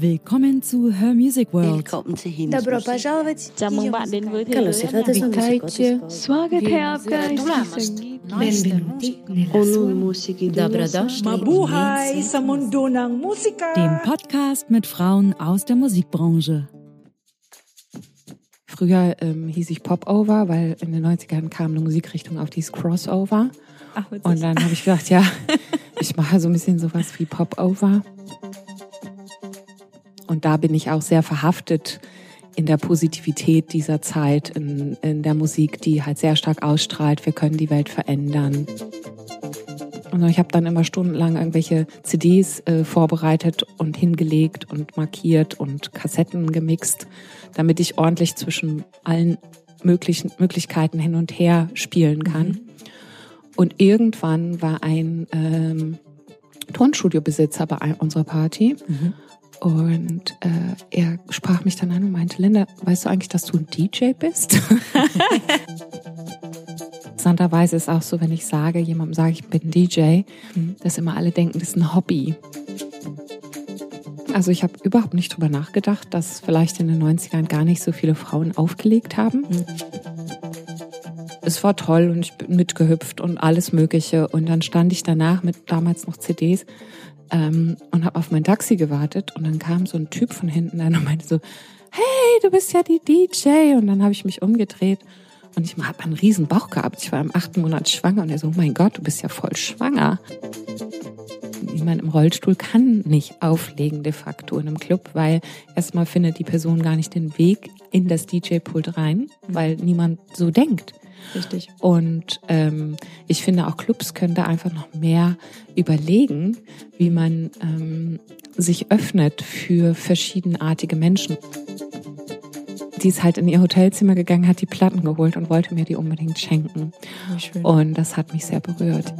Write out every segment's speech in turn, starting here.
Willkommen zu Her Music World. Willkommen zu Hines. Добро пожаловать. Chào mừng bạn đến với thế giới âm nhạc. Witajcie. Słagetheapka Benvenuti Onun Musiki Mabuhay sa mundo ng musika. Dem Podcast mit Frauen aus der Musikbranche. Früher ähm, hieß ich Popover, weil in den 90ern kam eine Musikrichtung auf, die hieß Crossover. Ach, und dann habe ich gedacht, ja, ich mache so ein bisschen sowas wie Popover. Und da bin ich auch sehr verhaftet in der Positivität dieser Zeit, in, in der Musik, die halt sehr stark ausstrahlt, wir können die Welt verändern. Und ich habe dann immer stundenlang irgendwelche CDs äh, vorbereitet und hingelegt und markiert und Kassetten gemixt, damit ich ordentlich zwischen allen möglichen Möglichkeiten hin und her spielen kann. Und irgendwann war ein ähm, Tonstudiobesitzer bei unserer Party und äh, er sprach mich dann an und meinte, Linda, weißt du eigentlich, dass du ein DJ bist? Interessanterweise ist auch so, wenn ich sage, jemandem sage, ich bin DJ, dass immer alle denken, das ist ein Hobby. Also ich habe überhaupt nicht drüber nachgedacht, dass vielleicht in den 90ern gar nicht so viele Frauen aufgelegt haben. Es war toll und ich bin mitgehüpft und alles Mögliche. Und dann stand ich danach mit damals noch CDs ähm, und habe auf mein Taxi gewartet. Und dann kam so ein Typ von hinten an und meinte so, hey, du bist ja die DJ. Und dann habe ich mich umgedreht und ich habe einen riesen Bauch gehabt. Ich war im achten Monat schwanger und er so, oh mein Gott, du bist ja voll schwanger. Jemand im Rollstuhl kann nicht auflegen de facto in einem Club, weil erstmal findet die Person gar nicht den Weg in das DJ-Pult rein, weil niemand so denkt. Richtig. Und ähm, ich finde auch Clubs können da einfach noch mehr überlegen, wie man ähm, sich öffnet für verschiedenartige Menschen. Die ist halt in ihr Hotelzimmer gegangen, hat die Platten geholt und wollte mir die unbedingt schenken. Und das hat mich sehr berührt.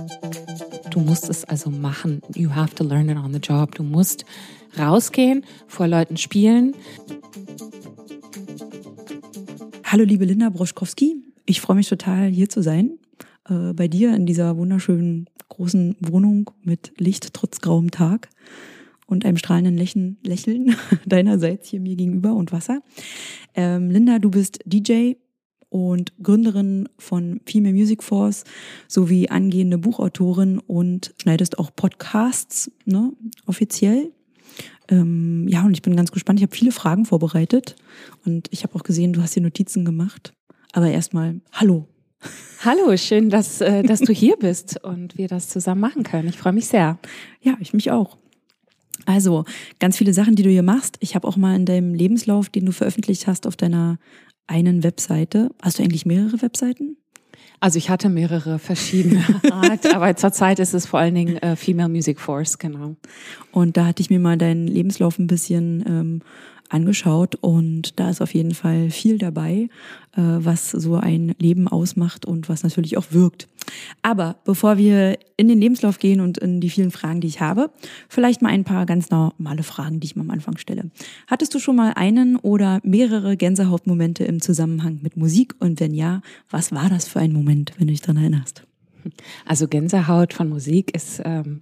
Du musst es also machen. You have to learn it on the job. Du musst rausgehen, vor Leuten spielen. Hallo liebe Linda Broschkowski, ich freue mich total hier zu sein. Äh, bei dir in dieser wunderschönen großen Wohnung mit Licht trotz grauem Tag und einem strahlenden Lächeln, Lächeln deinerseits hier mir gegenüber und Wasser. Ähm, Linda, du bist DJ und Gründerin von Female Music Force sowie angehende Buchautorin und schneidest auch Podcasts, ne, offiziell. Ähm, ja, und ich bin ganz gespannt. Ich habe viele Fragen vorbereitet und ich habe auch gesehen, du hast dir Notizen gemacht. Aber erstmal, hallo. Hallo, schön, dass, äh, dass du hier bist und wir das zusammen machen können. Ich freue mich sehr. Ja, ich mich auch. Also, ganz viele Sachen, die du hier machst. Ich habe auch mal in deinem Lebenslauf, den du veröffentlicht hast, auf deiner einen Webseite. Hast du eigentlich mehrere Webseiten? Also ich hatte mehrere verschiedene Art, aber zurzeit ist es vor allen Dingen äh, Female Music Force, genau. Und da hatte ich mir mal deinen Lebenslauf ein bisschen ähm, angeschaut und da ist auf jeden Fall viel dabei, äh, was so ein Leben ausmacht und was natürlich auch wirkt. Aber bevor wir in den Lebenslauf gehen und in die vielen Fragen, die ich habe, vielleicht mal ein paar ganz normale Fragen, die ich mal am Anfang stelle. Hattest du schon mal einen oder mehrere Gänsehautmomente im Zusammenhang mit Musik? Und wenn ja, was war das für ein Moment, wenn du dich daran erinnerst? Also Gänsehaut von Musik ist ähm,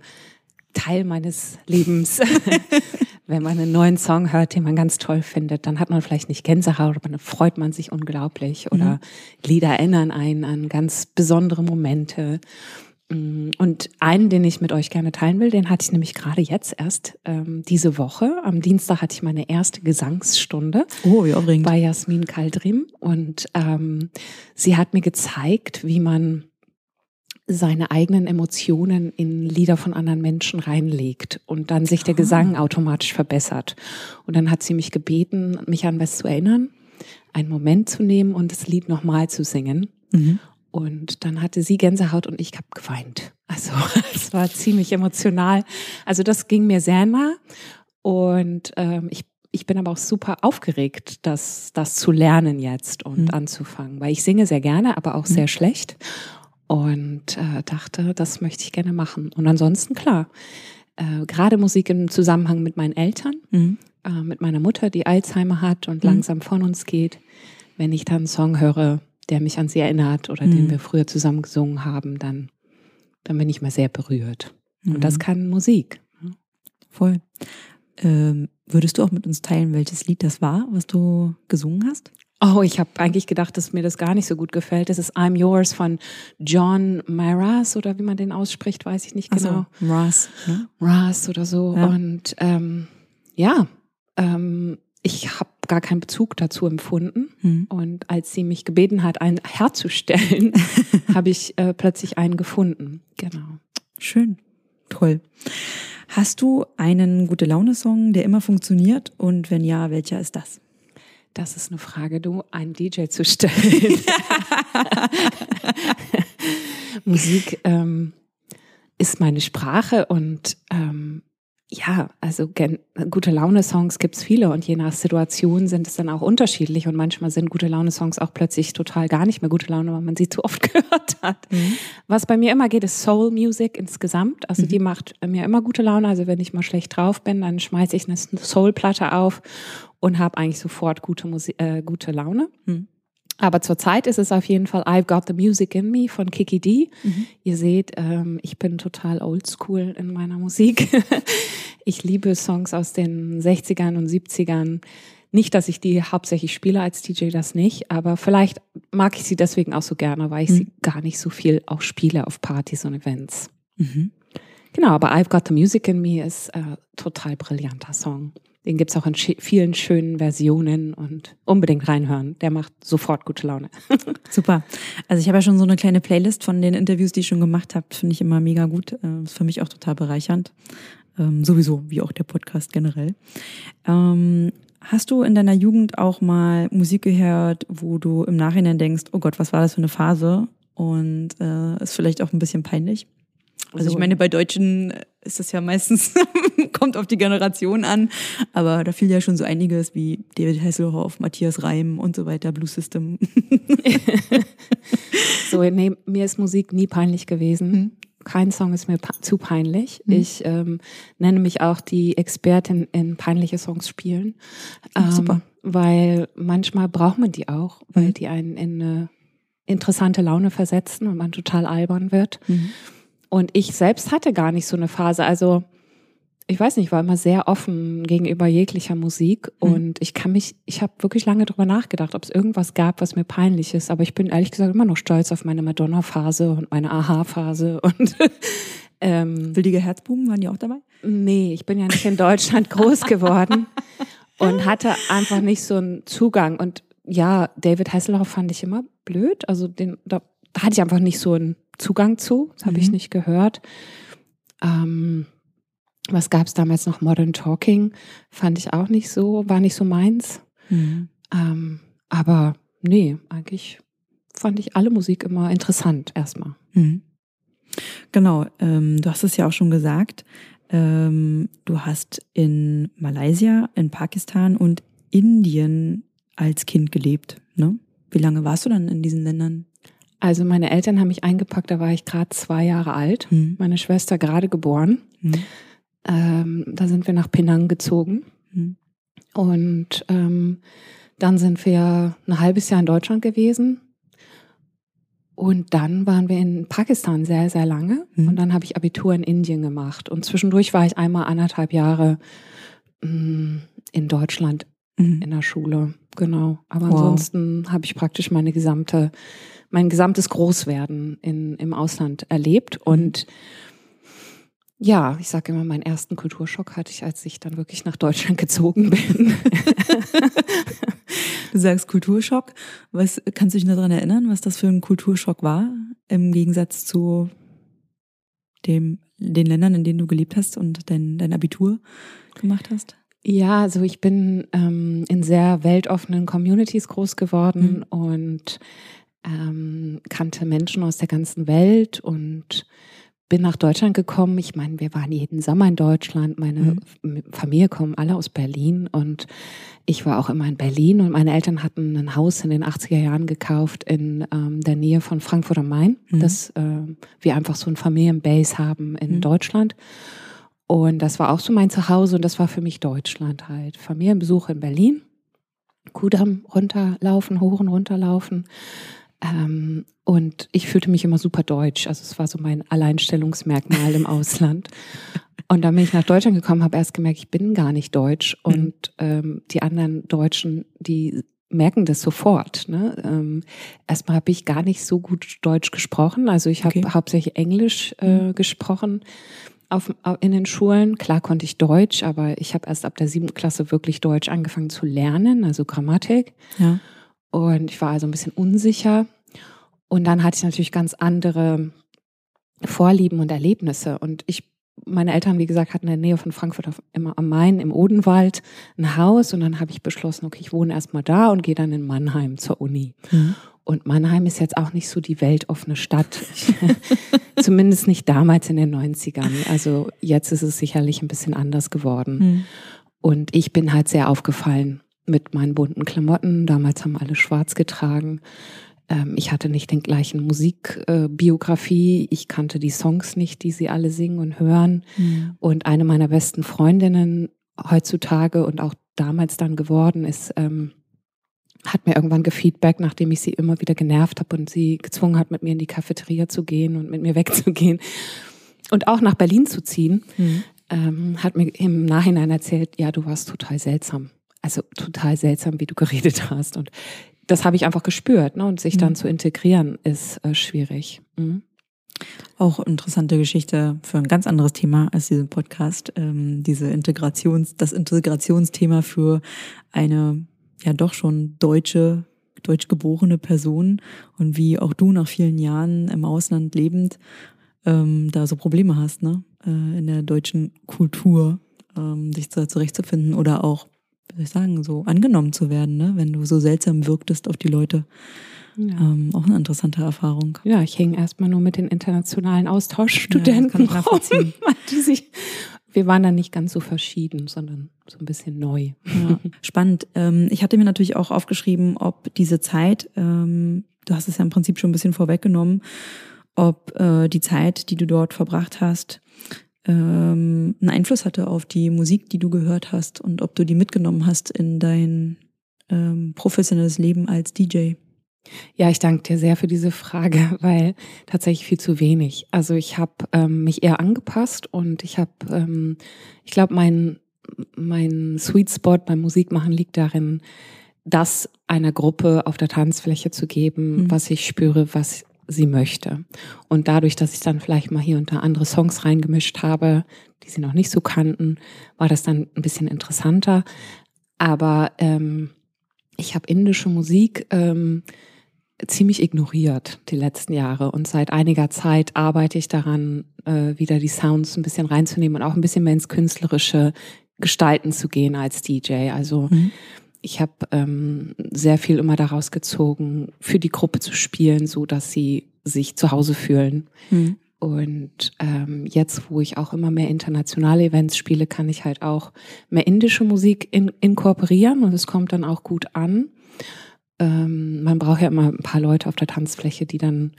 Teil meines Lebens. Wenn man einen neuen Song hört, den man ganz toll findet, dann hat man vielleicht nicht Gänsehaut, aber dann freut man sich unglaublich. Oder Lieder erinnern einen an ganz besondere Momente. Mm, Und einen, den ich mit euch gerne teilen will, den hatte ich nämlich gerade jetzt erst ähm, diese Woche. Am Dienstag hatte ich meine erste Gesangsstunde Oh, aufregend. bei Jasmin Kaldrim und ähm, sie hat mir gezeigt, wie man seine eigenen Emotionen in Lieder von anderen Menschen reinlegt und dann sich der Gesang automatisch verbessert. Und dann hat sie mich gebeten, mich an was zu erinnern, einen Moment zu nehmen und das Lied nochmal zu singen. Mhm. Und dann hatte sie Gänsehaut und ich habe geweint. Also es war ziemlich emotional. Also das ging mir sehr nah. Und ähm, ich, ich bin aber auch super aufgeregt, das, das zu lernen jetzt und Mhm. anzufangen. Weil ich singe sehr gerne, aber auch sehr schlecht. Und äh, dachte, das möchte ich gerne machen. Und ansonsten, klar, äh, gerade Musik im Zusammenhang mit meinen Eltern, Mhm. äh, mit meiner Mutter, die Alzheimer hat und Mhm. langsam von uns geht. Wenn ich dann einen Song höre, der mich an sie erinnert oder Mhm. den wir früher zusammen gesungen haben, dann, dann bin ich mal sehr berührt. Und das kann Musik. Voll. Ähm, würdest du auch mit uns teilen, welches Lied das war, was du gesungen hast? Oh, ich habe eigentlich gedacht, dass mir das gar nicht so gut gefällt. Das ist I'm Yours von John Maras oder wie man den ausspricht, weiß ich nicht genau. So, Ras. Ne? Ras oder so. Ja. Und ähm, ja, ähm, ich habe gar keinen Bezug dazu empfunden. Mhm. Und als sie mich gebeten hat, einen herzustellen, habe ich äh, plötzlich einen gefunden. Genau. Schön. Toll. Hast du einen gute Laune-Song, der immer funktioniert? Und wenn ja, welcher ist das? Das ist eine Frage, du, einen DJ zu stellen. Musik ähm, ist meine Sprache und ähm, ja, also gute Laune-Songs gibt's viele und je nach Situation sind es dann auch unterschiedlich und manchmal sind gute Laune-Songs auch plötzlich total gar nicht mehr gute Laune, weil man sie zu oft gehört hat. Mhm. Was bei mir immer geht, ist Soul Music insgesamt. Also mhm. die macht mir immer gute Laune. Also wenn ich mal schlecht drauf bin, dann schmeiße ich eine Soul-Platte auf und habe eigentlich sofort gute, Musik, äh, gute Laune. Mhm. Aber zurzeit ist es auf jeden Fall I've Got the Music in Me von Kiki D. Mhm. Ihr seht, ähm, ich bin total oldschool in meiner Musik. ich liebe Songs aus den 60ern und 70ern. Nicht, dass ich die hauptsächlich spiele als DJ, das nicht, aber vielleicht mag ich sie deswegen auch so gerne, weil ich mhm. sie gar nicht so viel auch spiele auf Partys und Events. Mhm. Genau, aber I've Got the Music in Me ist äh, total brillanter Song. Den gibt's auch in vielen schönen Versionen und unbedingt reinhören. Der macht sofort gute Laune. Super. Also ich habe ja schon so eine kleine Playlist von den Interviews, die ich schon gemacht habe. Finde ich immer mega gut. Äh, ist für mich auch total bereichernd. Ähm, sowieso, wie auch der Podcast generell. Ähm, hast du in deiner Jugend auch mal Musik gehört, wo du im Nachhinein denkst, oh Gott, was war das für eine Phase? Und äh, ist vielleicht auch ein bisschen peinlich? Also ich meine, bei Deutschen ist das ja meistens, kommt auf die Generation an, aber da fiel ja schon so einiges wie David Hasselhoff, Matthias Reim und so weiter, Blue System. so, nee, mir ist Musik nie peinlich gewesen. Mhm. Kein Song ist mir zu peinlich. Mhm. Ich ähm, nenne mich auch die Expertin in peinliche Songs spielen. Ähm, super. Weil manchmal braucht man die auch, weil mhm. die einen in eine interessante Laune versetzen und man total albern wird. Mhm. Und ich selbst hatte gar nicht so eine Phase. Also ich weiß nicht, war immer sehr offen gegenüber jeglicher Musik mhm. und ich kann mich, ich habe wirklich lange drüber nachgedacht, ob es irgendwas gab, was mir peinlich ist. Aber ich bin ehrlich gesagt immer noch stolz auf meine Madonna-Phase und meine Aha-Phase und ähm, Wildige Herzbuben waren die auch dabei? Nee, ich bin ja nicht in Deutschland groß geworden und hatte einfach nicht so einen Zugang. Und ja, David Hasselhoff fand ich immer blöd. Also den, da, da hatte ich einfach nicht so einen Zugang zu. Das habe mhm. ich nicht gehört. Ähm, was gab es damals noch? Modern Talking fand ich auch nicht so, war nicht so meins. Mhm. Ähm, aber nee, eigentlich fand ich alle Musik immer interessant erstmal. Mhm. Genau, ähm, du hast es ja auch schon gesagt. Ähm, du hast in Malaysia, in Pakistan und Indien als Kind gelebt. Ne? Wie lange warst du dann in diesen Ländern? Also meine Eltern haben mich eingepackt, da war ich gerade zwei Jahre alt, mhm. meine Schwester gerade geboren. Mhm. Ähm, da sind wir nach Penang gezogen. Mhm. Und ähm, dann sind wir ein halbes Jahr in Deutschland gewesen. Und dann waren wir in Pakistan sehr, sehr lange. Mhm. Und dann habe ich Abitur in Indien gemacht. Und zwischendurch war ich einmal anderthalb Jahre mh, mm, in Deutschland mhm. in der Schule. Genau. Aber wow. ansonsten habe ich praktisch meine gesamte mein gesamtes Großwerden in, im Ausland erlebt. Mhm. Ja, ich sage immer, meinen ersten Kulturschock hatte ich, als ich dann wirklich nach Deutschland gezogen bin. du sagst Kulturschock. Was kannst du dich daran erinnern, was das für ein Kulturschock war im Gegensatz zu dem, den Ländern, in denen du gelebt hast und dein, dein Abitur gemacht hast? Ja, also ich bin ähm, in sehr weltoffenen Communities groß geworden mhm. und ähm, kannte Menschen aus der ganzen Welt und bin nach Deutschland gekommen. Ich meine, wir waren jeden Sommer in Deutschland. Meine mhm. Familie kommen alle aus Berlin und ich war auch immer in Berlin und meine Eltern hatten ein Haus in den 80er Jahren gekauft in ähm, der Nähe von Frankfurt am Main, mhm. dass äh, wir einfach so ein Familienbase haben in mhm. Deutschland. Und das war auch so mein Zuhause und das war für mich Deutschland halt. Familienbesuch in Berlin, Kudamm runterlaufen, hoch und runterlaufen. Ähm, und ich fühlte mich immer super deutsch. Also es war so mein Alleinstellungsmerkmal im Ausland. Und dann bin ich nach Deutschland gekommen, habe erst gemerkt, ich bin gar nicht deutsch. Mhm. Und ähm, die anderen Deutschen, die merken das sofort. Ne? Ähm, erstmal habe ich gar nicht so gut Deutsch gesprochen. Also ich habe okay. hauptsächlich Englisch äh, mhm. gesprochen auf, in den Schulen. Klar konnte ich Deutsch, aber ich habe erst ab der siebten Klasse wirklich Deutsch angefangen zu lernen, also Grammatik. Ja. Und ich war also ein bisschen unsicher. Und dann hatte ich natürlich ganz andere Vorlieben und Erlebnisse. Und ich meine Eltern, wie gesagt, hatten in der Nähe von Frankfurt am Main im Odenwald ein Haus und dann habe ich beschlossen, okay, ich wohne erstmal da und gehe dann in Mannheim zur Uni. Mhm. Und Mannheim ist jetzt auch nicht so die weltoffene Stadt. Zumindest nicht damals in den 90ern. Also jetzt ist es sicherlich ein bisschen anders geworden. Mhm. Und ich bin halt sehr aufgefallen mit meinen bunten Klamotten. Damals haben alle schwarz getragen. Ähm, ich hatte nicht den gleichen Musikbiografie. Äh, ich kannte die Songs nicht, die sie alle singen und hören. Mhm. Und eine meiner besten Freundinnen heutzutage und auch damals dann geworden ist, ähm, hat mir irgendwann gefeedback, nachdem ich sie immer wieder genervt habe und sie gezwungen hat, mit mir in die Cafeteria zu gehen und mit mir wegzugehen und auch nach Berlin zu ziehen, mhm. ähm, hat mir im Nachhinein erzählt, ja, du warst total seltsam. Also total seltsam, wie du geredet hast. Und das habe ich einfach gespürt. Ne? Und sich mhm. dann zu integrieren, ist äh, schwierig. Mhm. Auch interessante Geschichte für ein ganz anderes Thema als diesen Podcast. Ähm, diese Integrations, das Integrationsthema für eine ja doch schon deutsche, deutsch geborene Person und wie auch du nach vielen Jahren im Ausland lebend ähm, da so Probleme hast, ne? Äh, in der deutschen Kultur, ähm, dich da zurechtzufinden oder auch wie soll ich sagen, so angenommen zu werden, ne? wenn du so seltsam wirktest auf die Leute. Ja. Ähm, auch eine interessante Erfahrung. Ja, ich hing erstmal nur mit den internationalen Austauschstudenten ja, rum, die sich, wir waren dann nicht ganz so verschieden, sondern so ein bisschen neu. Ja, spannend. Ähm, ich hatte mir natürlich auch aufgeschrieben, ob diese Zeit, ähm, du hast es ja im Prinzip schon ein bisschen vorweggenommen, ob äh, die Zeit, die du dort verbracht hast, ähm, einen Einfluss hatte auf die Musik, die du gehört hast und ob du die mitgenommen hast in dein ähm, professionelles Leben als DJ. Ja, ich danke dir sehr für diese Frage, weil tatsächlich viel zu wenig. Also ich habe ähm, mich eher angepasst und ich habe, ähm, ich glaube, mein mein Sweet Spot beim Musikmachen liegt darin, das einer Gruppe auf der Tanzfläche zu geben, mhm. was ich spüre, was sie möchte. Und dadurch, dass ich dann vielleicht mal hier und da andere Songs reingemischt habe, die sie noch nicht so kannten, war das dann ein bisschen interessanter. Aber ähm, ich habe indische Musik ähm, ziemlich ignoriert die letzten Jahre und seit einiger Zeit arbeite ich daran, äh, wieder die Sounds ein bisschen reinzunehmen und auch ein bisschen mehr ins Künstlerische gestalten zu gehen als DJ. Also mhm ich habe ähm, sehr viel immer daraus gezogen, für die Gruppe zu spielen, so dass sie sich zu Hause fühlen. Mhm. Und ähm, jetzt, wo ich auch immer mehr internationale Events spiele, kann ich halt auch mehr indische Musik in, inkorporieren und es kommt dann auch gut an. Ähm, man braucht ja immer ein paar Leute auf der Tanzfläche, die dann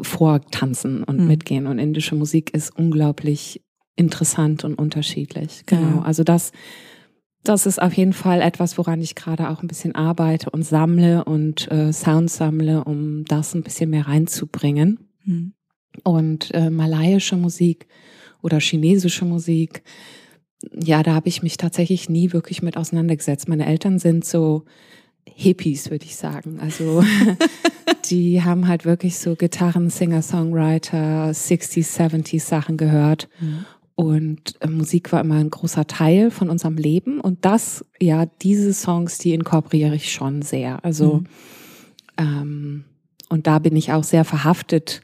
vortanzen und mhm. mitgehen. Und indische Musik ist unglaublich interessant und unterschiedlich. Genau. Ja. Also das das ist auf jeden Fall etwas, woran ich gerade auch ein bisschen arbeite und sammle und äh, Sound sammle, um das ein bisschen mehr reinzubringen. Mhm. Und äh, malaiische Musik oder chinesische Musik, ja, da habe ich mich tatsächlich nie wirklich mit auseinandergesetzt. Meine Eltern sind so Hippies, würde ich sagen. Also die haben halt wirklich so Gitarren, Singer, Songwriter, 60s, 70s Sachen gehört. Mhm. Und äh, Musik war immer ein großer Teil von unserem Leben. Und das, ja, diese Songs, die inkorporiere ich schon sehr. Also, mhm. ähm, und da bin ich auch sehr verhaftet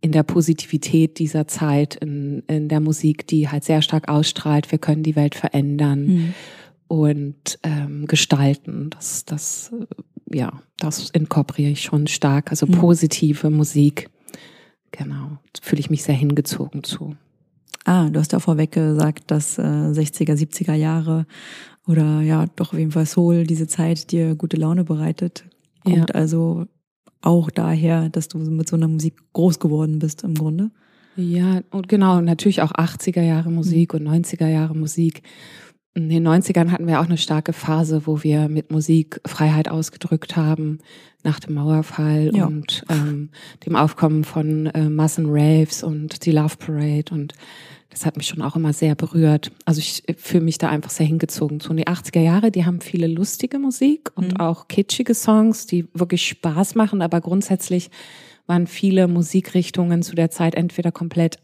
in der Positivität dieser Zeit, in, in der Musik, die halt sehr stark ausstrahlt. Wir können die Welt verändern mhm. und ähm, gestalten. Das, das, äh, ja, das inkorporiere ich schon stark. Also mhm. positive Musik. Genau, fühle ich mich sehr hingezogen zu. Ah, du hast ja vorweg gesagt, dass äh, 60er, 70er Jahre oder ja, doch auf jeden Fall Soul, diese Zeit dir gute Laune bereitet. Kommt ja. also auch daher, dass du mit so einer Musik groß geworden bist im Grunde. Ja, und genau, natürlich auch 80er Jahre Musik mhm. und 90er Jahre Musik. In den 90ern hatten wir auch eine starke Phase, wo wir mit Musik Freiheit ausgedrückt haben, nach dem Mauerfall ja. und ähm, dem Aufkommen von äh, Massen-Raves und die Love Parade und das hat mich schon auch immer sehr berührt. Also ich fühle mich da einfach sehr hingezogen. So in die 80er Jahre, die haben viele lustige Musik und mhm. auch kitschige Songs, die wirklich Spaß machen, aber grundsätzlich waren viele Musikrichtungen zu der Zeit entweder komplett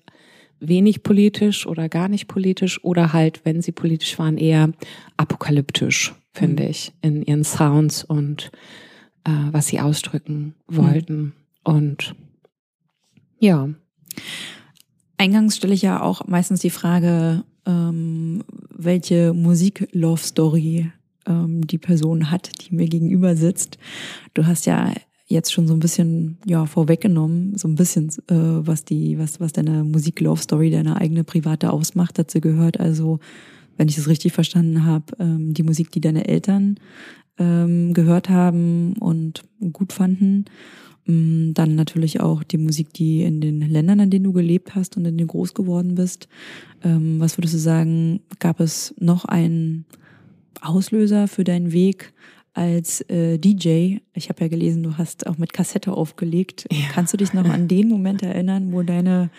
wenig politisch oder gar nicht politisch oder halt, wenn sie politisch waren, eher apokalyptisch, finde mhm. ich, in ihren Sounds und äh, was sie ausdrücken wollten. Mhm. Und ja. Eingangs stelle ich ja auch meistens die Frage, ähm, welche Musik-Love-Story ähm, die Person hat, die mir gegenüber sitzt. Du hast ja jetzt schon so ein bisschen ja vorweggenommen, so ein bisschen äh, was die was was deine Musik Love Story deine eigene private ausmacht dazu gehört also wenn ich das richtig verstanden habe ähm, die Musik die deine Eltern ähm, gehört haben und gut fanden dann natürlich auch die Musik die in den Ländern in denen du gelebt hast und in denen groß geworden bist ähm, was würdest du sagen gab es noch einen Auslöser für deinen Weg als äh, DJ, ich habe ja gelesen, du hast auch mit Kassette aufgelegt. Ja. Kannst du dich noch an den Moment erinnern, wo deine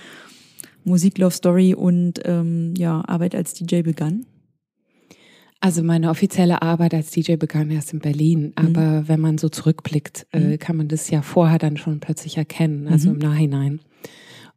Musik Love Story und ähm, ja, Arbeit als DJ begann? Also meine offizielle Arbeit als DJ begann erst in Berlin, mhm. aber mhm. wenn man so zurückblickt, äh, mhm. kann man das ja vorher dann schon plötzlich erkennen, also mhm. im Nachhinein.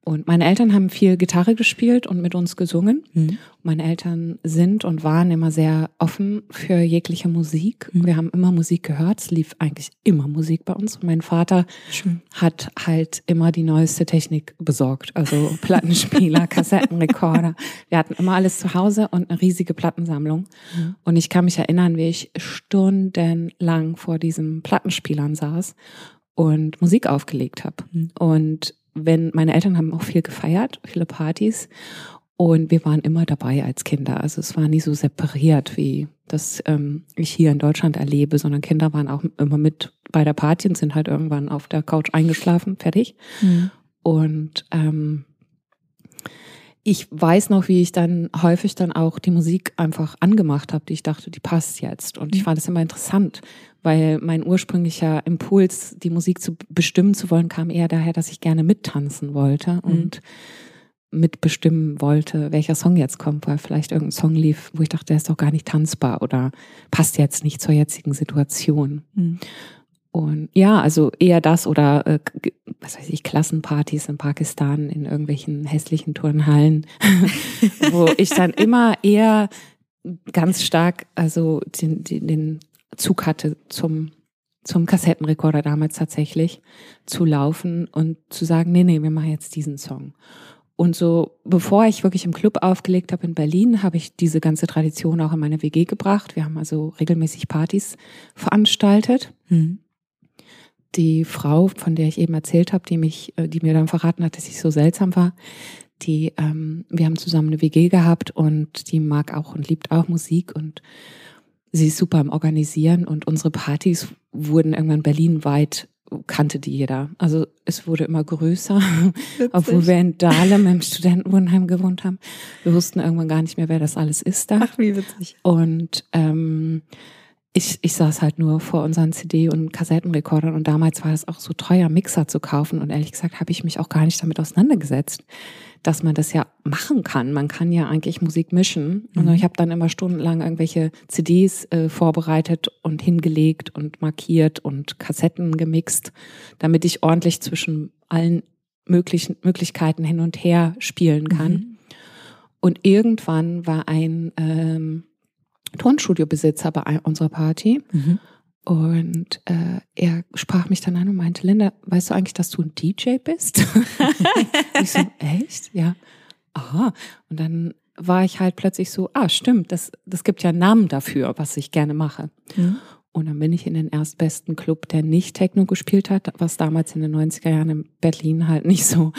Und meine Eltern haben viel Gitarre gespielt und mit uns gesungen. Mhm. Meine Eltern sind und waren immer sehr offen für jegliche Musik. Mhm. Wir haben immer Musik gehört. Es lief eigentlich immer Musik bei uns. Und mein Vater Schön. hat halt immer die neueste Technik besorgt. Also Plattenspieler, Kassettenrekorder. Wir hatten immer alles zu Hause und eine riesige Plattensammlung. Mhm. Und ich kann mich erinnern, wie ich stundenlang vor diesen Plattenspielern saß und Musik aufgelegt habe. Mhm. Und wenn meine Eltern haben auch viel gefeiert, viele Partys und wir waren immer dabei als Kinder. Also es war nie so separiert, wie das ähm, ich hier in Deutschland erlebe, sondern Kinder waren auch immer mit bei der Party und sind halt irgendwann auf der Couch eingeschlafen, fertig. Mhm. Und ähm, ich weiß noch, wie ich dann häufig dann auch die Musik einfach angemacht habe, die ich dachte, die passt jetzt. Und ich mhm. fand es immer interessant, weil mein ursprünglicher Impuls, die Musik zu bestimmen zu wollen, kam eher daher, dass ich gerne mittanzen wollte mhm. und mitbestimmen wollte, welcher Song jetzt kommt, weil vielleicht irgendein Song lief, wo ich dachte, der ist doch gar nicht tanzbar oder passt jetzt nicht zur jetzigen Situation. Mhm. Und ja, also eher das oder äh, was weiß ich, Klassenpartys in Pakistan in irgendwelchen hässlichen Turnhallen, wo ich dann immer eher ganz stark also den, den, den Zug hatte zum zum Kassettenrekorder damals tatsächlich zu laufen und zu sagen, nee, nee, wir machen jetzt diesen Song. Und so, bevor ich wirklich im Club aufgelegt habe in Berlin, habe ich diese ganze Tradition auch in meine WG gebracht. Wir haben also regelmäßig Partys veranstaltet. Mhm die Frau, von der ich eben erzählt habe, die mich, äh, die mir dann verraten hat, dass ich so seltsam war, die, ähm, wir haben zusammen eine WG gehabt und die mag auch und liebt auch Musik und sie ist super am Organisieren und unsere Partys wurden irgendwann berlinweit kannte die jeder. Also es wurde immer größer, Witzig. obwohl wir in Dahlem im Studentenwohnheim gewohnt haben. Wir wussten irgendwann gar nicht mehr, wer das alles ist da. Ach, wie witzig. Und ähm, ich, ich saß halt nur vor unseren CD- und Kassettenrekordern und damals war es auch so teuer, Mixer zu kaufen und ehrlich gesagt habe ich mich auch gar nicht damit auseinandergesetzt, dass man das ja machen kann. Man kann ja eigentlich Musik mischen. Mhm. Und ich habe dann immer stundenlang irgendwelche CDs äh, vorbereitet und hingelegt und markiert und Kassetten gemixt, damit ich ordentlich zwischen allen möglichen Möglichkeiten hin und her spielen kann. Mhm. Und irgendwann war ein ähm, Tonstudiobesitzer bei unserer Party. Mhm. Und äh, er sprach mich dann an und meinte, Linda, weißt du eigentlich, dass du ein DJ bist? ich so, echt? Ja. Aha. Und dann war ich halt plötzlich so, ah, stimmt, das, das gibt ja einen Namen dafür, was ich gerne mache. Mhm. Und dann bin ich in den erstbesten Club, der nicht Techno gespielt hat, was damals in den 90er Jahren in Berlin halt nicht so,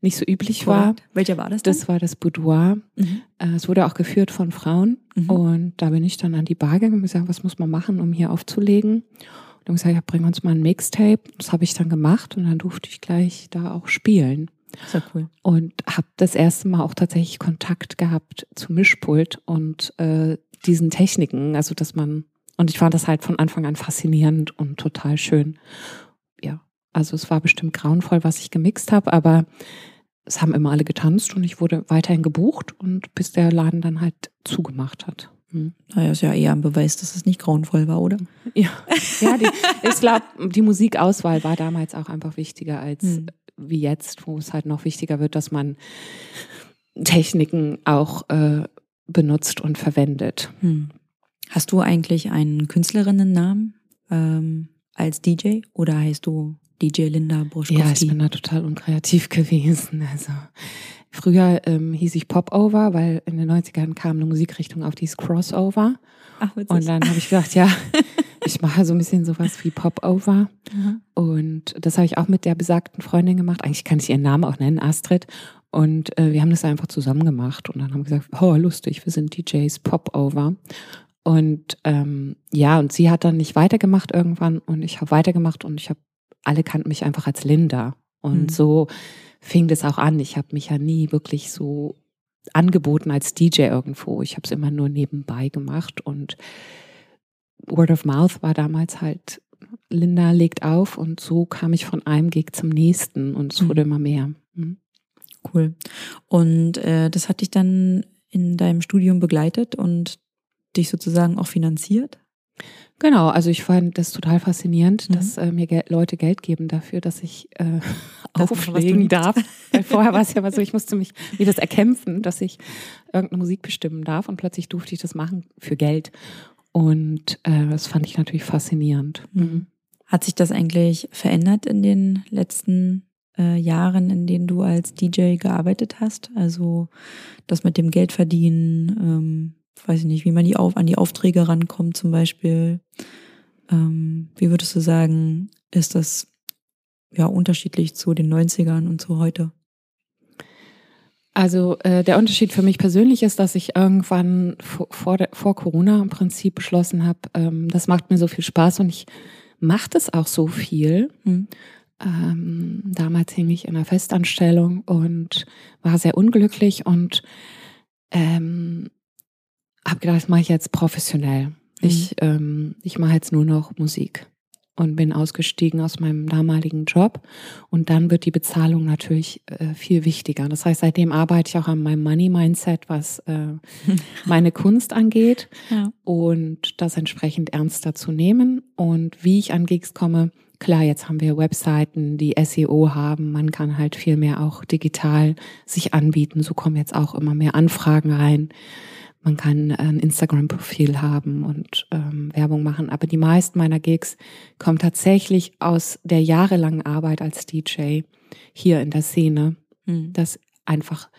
nicht so üblich war. Welcher war das dann? Das war das Boudoir. Mhm. Äh, es wurde auch geführt von Frauen. Mhm. Und da bin ich dann an die Bar gegangen und gesagt, was muss man machen, um hier aufzulegen? Und dann gesagt, ja, bring uns mal ein Mixtape. Das habe ich dann gemacht und dann durfte ich gleich da auch spielen. Sehr cool. Und habe das erste Mal auch tatsächlich Kontakt gehabt zum Mischpult und äh, diesen Techniken, also dass man und ich fand das halt von Anfang an faszinierend und total schön. Ja, also es war bestimmt grauenvoll, was ich gemixt habe, aber es haben immer alle getanzt und ich wurde weiterhin gebucht und bis der Laden dann halt zugemacht hat. Hm. Naja, ist ja eher ein Beweis, dass es nicht grauenvoll war, oder? Ja, ja die, ich glaube, die Musikauswahl war damals auch einfach wichtiger als hm. wie jetzt, wo es halt noch wichtiger wird, dass man Techniken auch äh, benutzt und verwendet. Hm. Hast du eigentlich einen Künstlerinnennamen ähm, als DJ oder heißt du DJ Linda Bruschkowski? Ja, ich bin da total unkreativ gewesen. Also früher ähm, hieß ich Popover, weil in den 90ern kam eine Musikrichtung auf, die hieß Crossover. Ach, witzig. Und dann habe ich gedacht, ja, ich mache so ein bisschen sowas wie Popover. Mhm. Und das habe ich auch mit der besagten Freundin gemacht. Eigentlich kann ich ihren Namen auch nennen, Astrid. Und äh, wir haben das einfach zusammen gemacht und dann haben wir gesagt, oh, lustig, wir sind DJs Popover. Und ähm, ja, und sie hat dann nicht weitergemacht irgendwann und ich habe weitergemacht und ich habe, alle kannten mich einfach als Linda. Und mhm. so fing das auch an. Ich habe mich ja nie wirklich so angeboten als DJ irgendwo. Ich habe es immer nur nebenbei gemacht und Word of Mouth war damals halt, Linda legt auf und so kam ich von einem Gig zum nächsten und es wurde mhm. immer mehr. Mhm. Cool. Und äh, das hat dich dann in deinem Studium begleitet und dich sozusagen auch finanziert? Genau, also ich fand das total faszinierend, mhm. dass äh, mir Gel Leute Geld geben dafür, dass ich äh, das auflegen darf. Weil vorher war es ja mal so, ich musste mich mir das erkämpfen, dass ich irgendeine Musik bestimmen darf und plötzlich durfte ich das machen für Geld. Und äh, das fand ich natürlich faszinierend. Mhm. Hat sich das eigentlich verändert in den letzten äh, Jahren, in denen du als DJ gearbeitet hast? Also das mit dem Geldverdienen, ähm, weiß ich nicht, wie man die auf, an die Aufträge rankommt zum Beispiel. Ähm, wie würdest du sagen, ist das ja unterschiedlich zu den 90ern und zu heute? Also äh, der Unterschied für mich persönlich ist, dass ich irgendwann vor, vor, vor Corona im Prinzip beschlossen habe, ähm, das macht mir so viel Spaß und ich mache das auch so viel. Mhm. Ähm, damals hing ich in einer Festanstellung und war sehr unglücklich und ähm, habe gedacht, das mache ich jetzt professionell. Mhm. Ich, ähm, ich mache jetzt nur noch Musik und bin ausgestiegen aus meinem damaligen Job. Und dann wird die Bezahlung natürlich äh, viel wichtiger. Das heißt, seitdem arbeite ich auch an meinem Money-Mindset, was äh, meine Kunst angeht ja. und das entsprechend ernster zu nehmen. Und wie ich an Gigs komme, klar, jetzt haben wir Webseiten, die SEO haben. Man kann halt viel mehr auch digital sich anbieten. So kommen jetzt auch immer mehr Anfragen rein. Man kann ein Instagram-Profil haben und ähm, Werbung machen. Aber die meisten meiner Gigs kommen tatsächlich aus der jahrelangen Arbeit als DJ hier in der Szene. Mhm. Das einfach,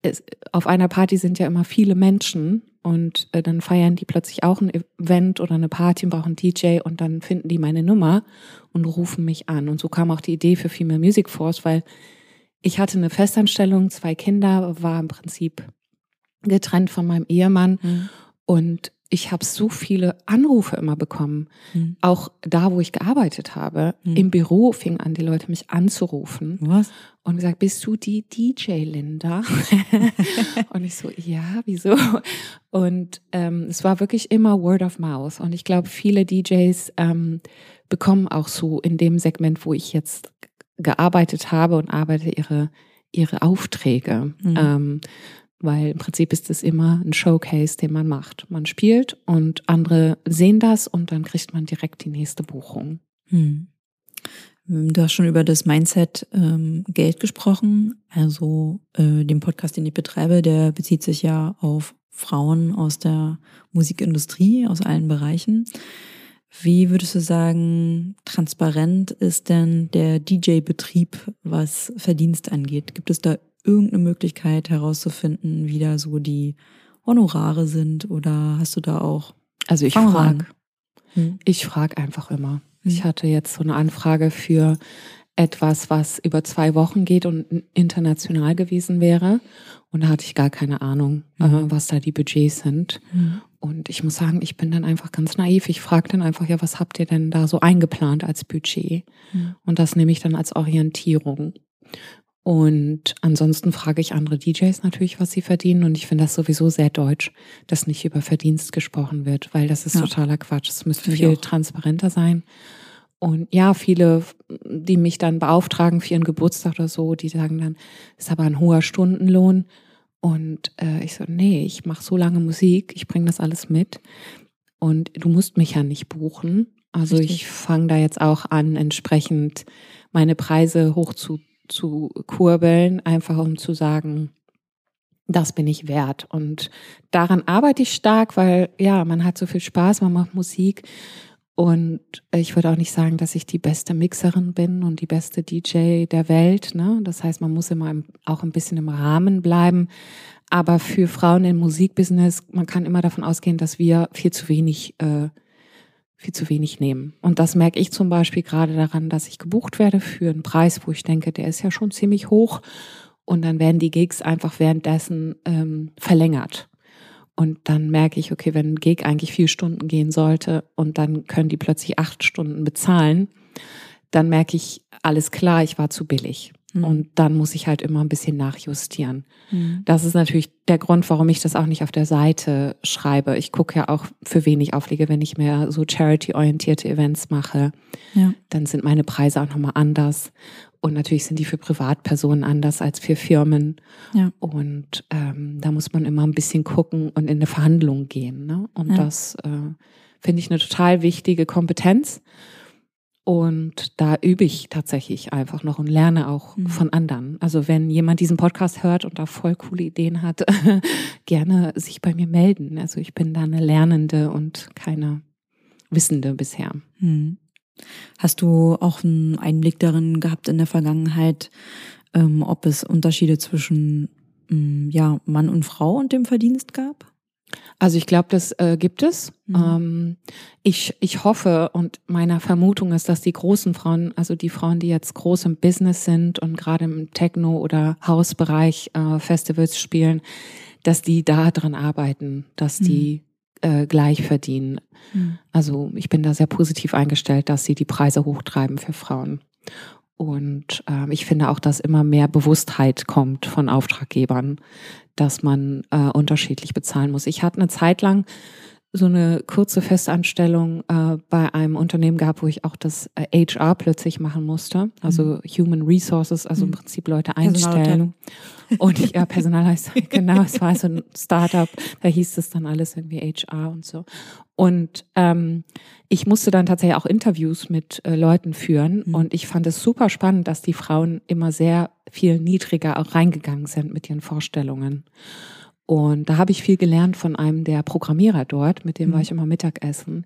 es, auf einer Party sind ja immer viele Menschen und äh, dann feiern die plötzlich auch ein Event oder eine Party und brauchen DJ und dann finden die meine Nummer und rufen mich an. Und so kam auch die Idee für Female Music Force, weil ich hatte eine Festanstellung, zwei Kinder, war im Prinzip getrennt von meinem Ehemann. Mhm. Und ich habe so viele Anrufe immer bekommen, mhm. auch da, wo ich gearbeitet habe. Mhm. Im Büro fingen an, die Leute mich anzurufen. Was? Und gesagt, bist du die DJ Linda? und ich so, ja, wieso? Und ähm, es war wirklich immer Word of Mouth. Und ich glaube, viele DJs ähm, bekommen auch so in dem Segment, wo ich jetzt gearbeitet habe und arbeite, ihre ihre Aufträge. Mhm. Ähm, weil im Prinzip ist es immer ein Showcase, den man macht. Man spielt und andere sehen das und dann kriegt man direkt die nächste Buchung. Hm. Du hast schon über das Mindset ähm, Geld gesprochen. Also äh, den Podcast, den ich betreibe, der bezieht sich ja auf Frauen aus der Musikindustrie, aus allen Bereichen. Wie würdest du sagen, transparent ist denn der DJ-Betrieb, was Verdienst angeht? Gibt es da irgendeine Möglichkeit herauszufinden, wie da so die Honorare sind oder hast du da auch? Also ich frage, hm? ich frage einfach immer. Hm. Ich hatte jetzt so eine Anfrage für etwas, was über zwei Wochen geht und international gewesen wäre. Und da hatte ich gar keine Ahnung, mhm. äh, was da die Budgets sind. Mhm. Und ich muss sagen, ich bin dann einfach ganz naiv. Ich frage dann einfach, ja, was habt ihr denn da so eingeplant als Budget? Mhm. Und das nehme ich dann als Orientierung. Und ansonsten frage ich andere DJs natürlich, was sie verdienen. Und ich finde das sowieso sehr deutsch, dass nicht über Verdienst gesprochen wird, weil das ist ja. totaler Quatsch. Es müsste viel transparenter sein. Und ja, viele, die mich dann beauftragen für ihren Geburtstag oder so, die sagen dann, ist aber ein hoher Stundenlohn. Und äh, ich so, nee, ich mache so lange Musik, ich bringe das alles mit. Und du musst mich ja nicht buchen. Also Richtig. ich fange da jetzt auch an, entsprechend meine Preise hoch zu, kurbeln, einfach um zu sagen, das bin ich wert. Und daran arbeite ich stark, weil ja, man hat so viel Spaß, man macht Musik. Und ich würde auch nicht sagen, dass ich die beste Mixerin bin und die beste DJ der Welt. Ne? Das heißt, man muss immer auch ein bisschen im Rahmen bleiben. Aber für Frauen im Musikbusiness, man kann immer davon ausgehen, dass wir viel zu wenig, äh, viel zu wenig nehmen. Und das merke ich zum Beispiel gerade daran, dass ich gebucht werde für einen Preis, wo ich denke, der ist ja schon ziemlich hoch. Und dann werden die Gigs einfach währenddessen ähm, verlängert. Und dann merke ich, okay, wenn ein Gig eigentlich vier Stunden gehen sollte und dann können die plötzlich acht Stunden bezahlen, dann merke ich, alles klar, ich war zu billig. Mhm. Und dann muss ich halt immer ein bisschen nachjustieren. Mhm. Das ist natürlich der Grund, warum ich das auch nicht auf der Seite schreibe. Ich gucke ja auch, für wen ich auflege, wenn ich mehr so charity-orientierte Events mache. Ja. Dann sind meine Preise auch nochmal anders. Und natürlich sind die für Privatpersonen anders als für Firmen. Ja. Und ähm, da muss man immer ein bisschen gucken und in eine Verhandlung gehen. Ne? Und ja. das äh, finde ich eine total wichtige Kompetenz. Und da übe ich tatsächlich einfach noch und lerne auch mhm. von anderen. Also wenn jemand diesen Podcast hört und da voll coole Ideen hat, gerne sich bei mir melden. Also ich bin da eine Lernende und keine Wissende bisher. Mhm. Hast du auch einen Einblick darin gehabt in der Vergangenheit, ähm, ob es Unterschiede zwischen ähm, ja, Mann und Frau und dem Verdienst gab? Also ich glaube, das äh, gibt es. Mhm. Ähm, ich, ich hoffe und meine Vermutung ist, dass die großen Frauen, also die Frauen, die jetzt groß im Business sind und gerade im Techno- oder Hausbereich äh, Festivals spielen, dass die da dran arbeiten, dass mhm. die äh, gleich verdienen. Mhm. Also ich bin da sehr positiv eingestellt, dass sie die Preise hochtreiben für Frauen. Und äh, ich finde auch, dass immer mehr Bewusstheit kommt von Auftraggebern, dass man äh, unterschiedlich bezahlen muss. Ich hatte eine Zeit lang so eine kurze Festanstellung äh, bei einem Unternehmen gehabt, wo ich auch das äh, HR plötzlich machen musste, also mhm. Human Resources, also im mhm. Prinzip Leute einstellen. Und ich, ja, Personalleistung, genau, es war so ein Startup, da hieß es dann alles irgendwie HR und so. Und ähm, ich musste dann tatsächlich auch Interviews mit äh, Leuten führen mhm. und ich fand es super spannend, dass die Frauen immer sehr viel niedriger auch reingegangen sind mit ihren Vorstellungen. Und da habe ich viel gelernt von einem der Programmierer dort, mit dem mhm. war ich immer Mittagessen,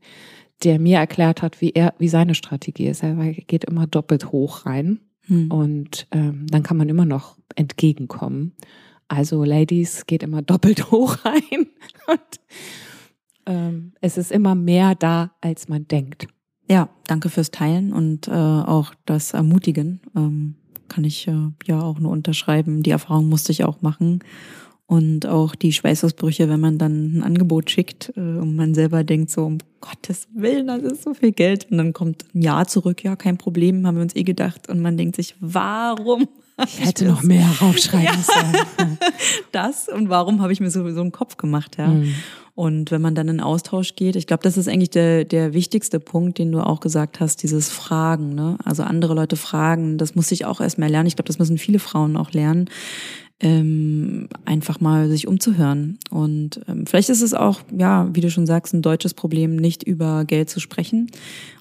der mir erklärt hat, wie er, wie seine Strategie ist. Er geht immer doppelt hoch rein mhm. und ähm, dann kann man immer noch entgegenkommen. Also Ladies geht immer doppelt hoch rein und ähm, es ist immer mehr da, als man denkt. Ja, danke fürs Teilen und äh, auch das Ermutigen. Ähm, kann ich äh, ja auch nur unterschreiben. Die Erfahrung musste ich auch machen. Und auch die Schweißausbrüche, wenn man dann ein Angebot schickt äh, und man selber denkt so, um Gottes Willen, das ist so viel Geld. Und dann kommt ein Jahr zurück, ja, kein Problem, haben wir uns eh gedacht. Und man denkt sich, warum? Ich hätte noch mehr raufschreiben ja. sollen. das und warum habe ich mir so, so einen Kopf gemacht, ja. Mhm. Und wenn man dann in Austausch geht, ich glaube, das ist eigentlich der, der wichtigste Punkt, den du auch gesagt hast, dieses Fragen, ne? Also andere Leute fragen, das muss ich auch erstmal lernen. Ich glaube, das müssen viele Frauen auch lernen ähm, einfach mal sich umzuhören. Und ähm, vielleicht ist es auch, ja, wie du schon sagst, ein deutsches Problem, nicht über Geld zu sprechen.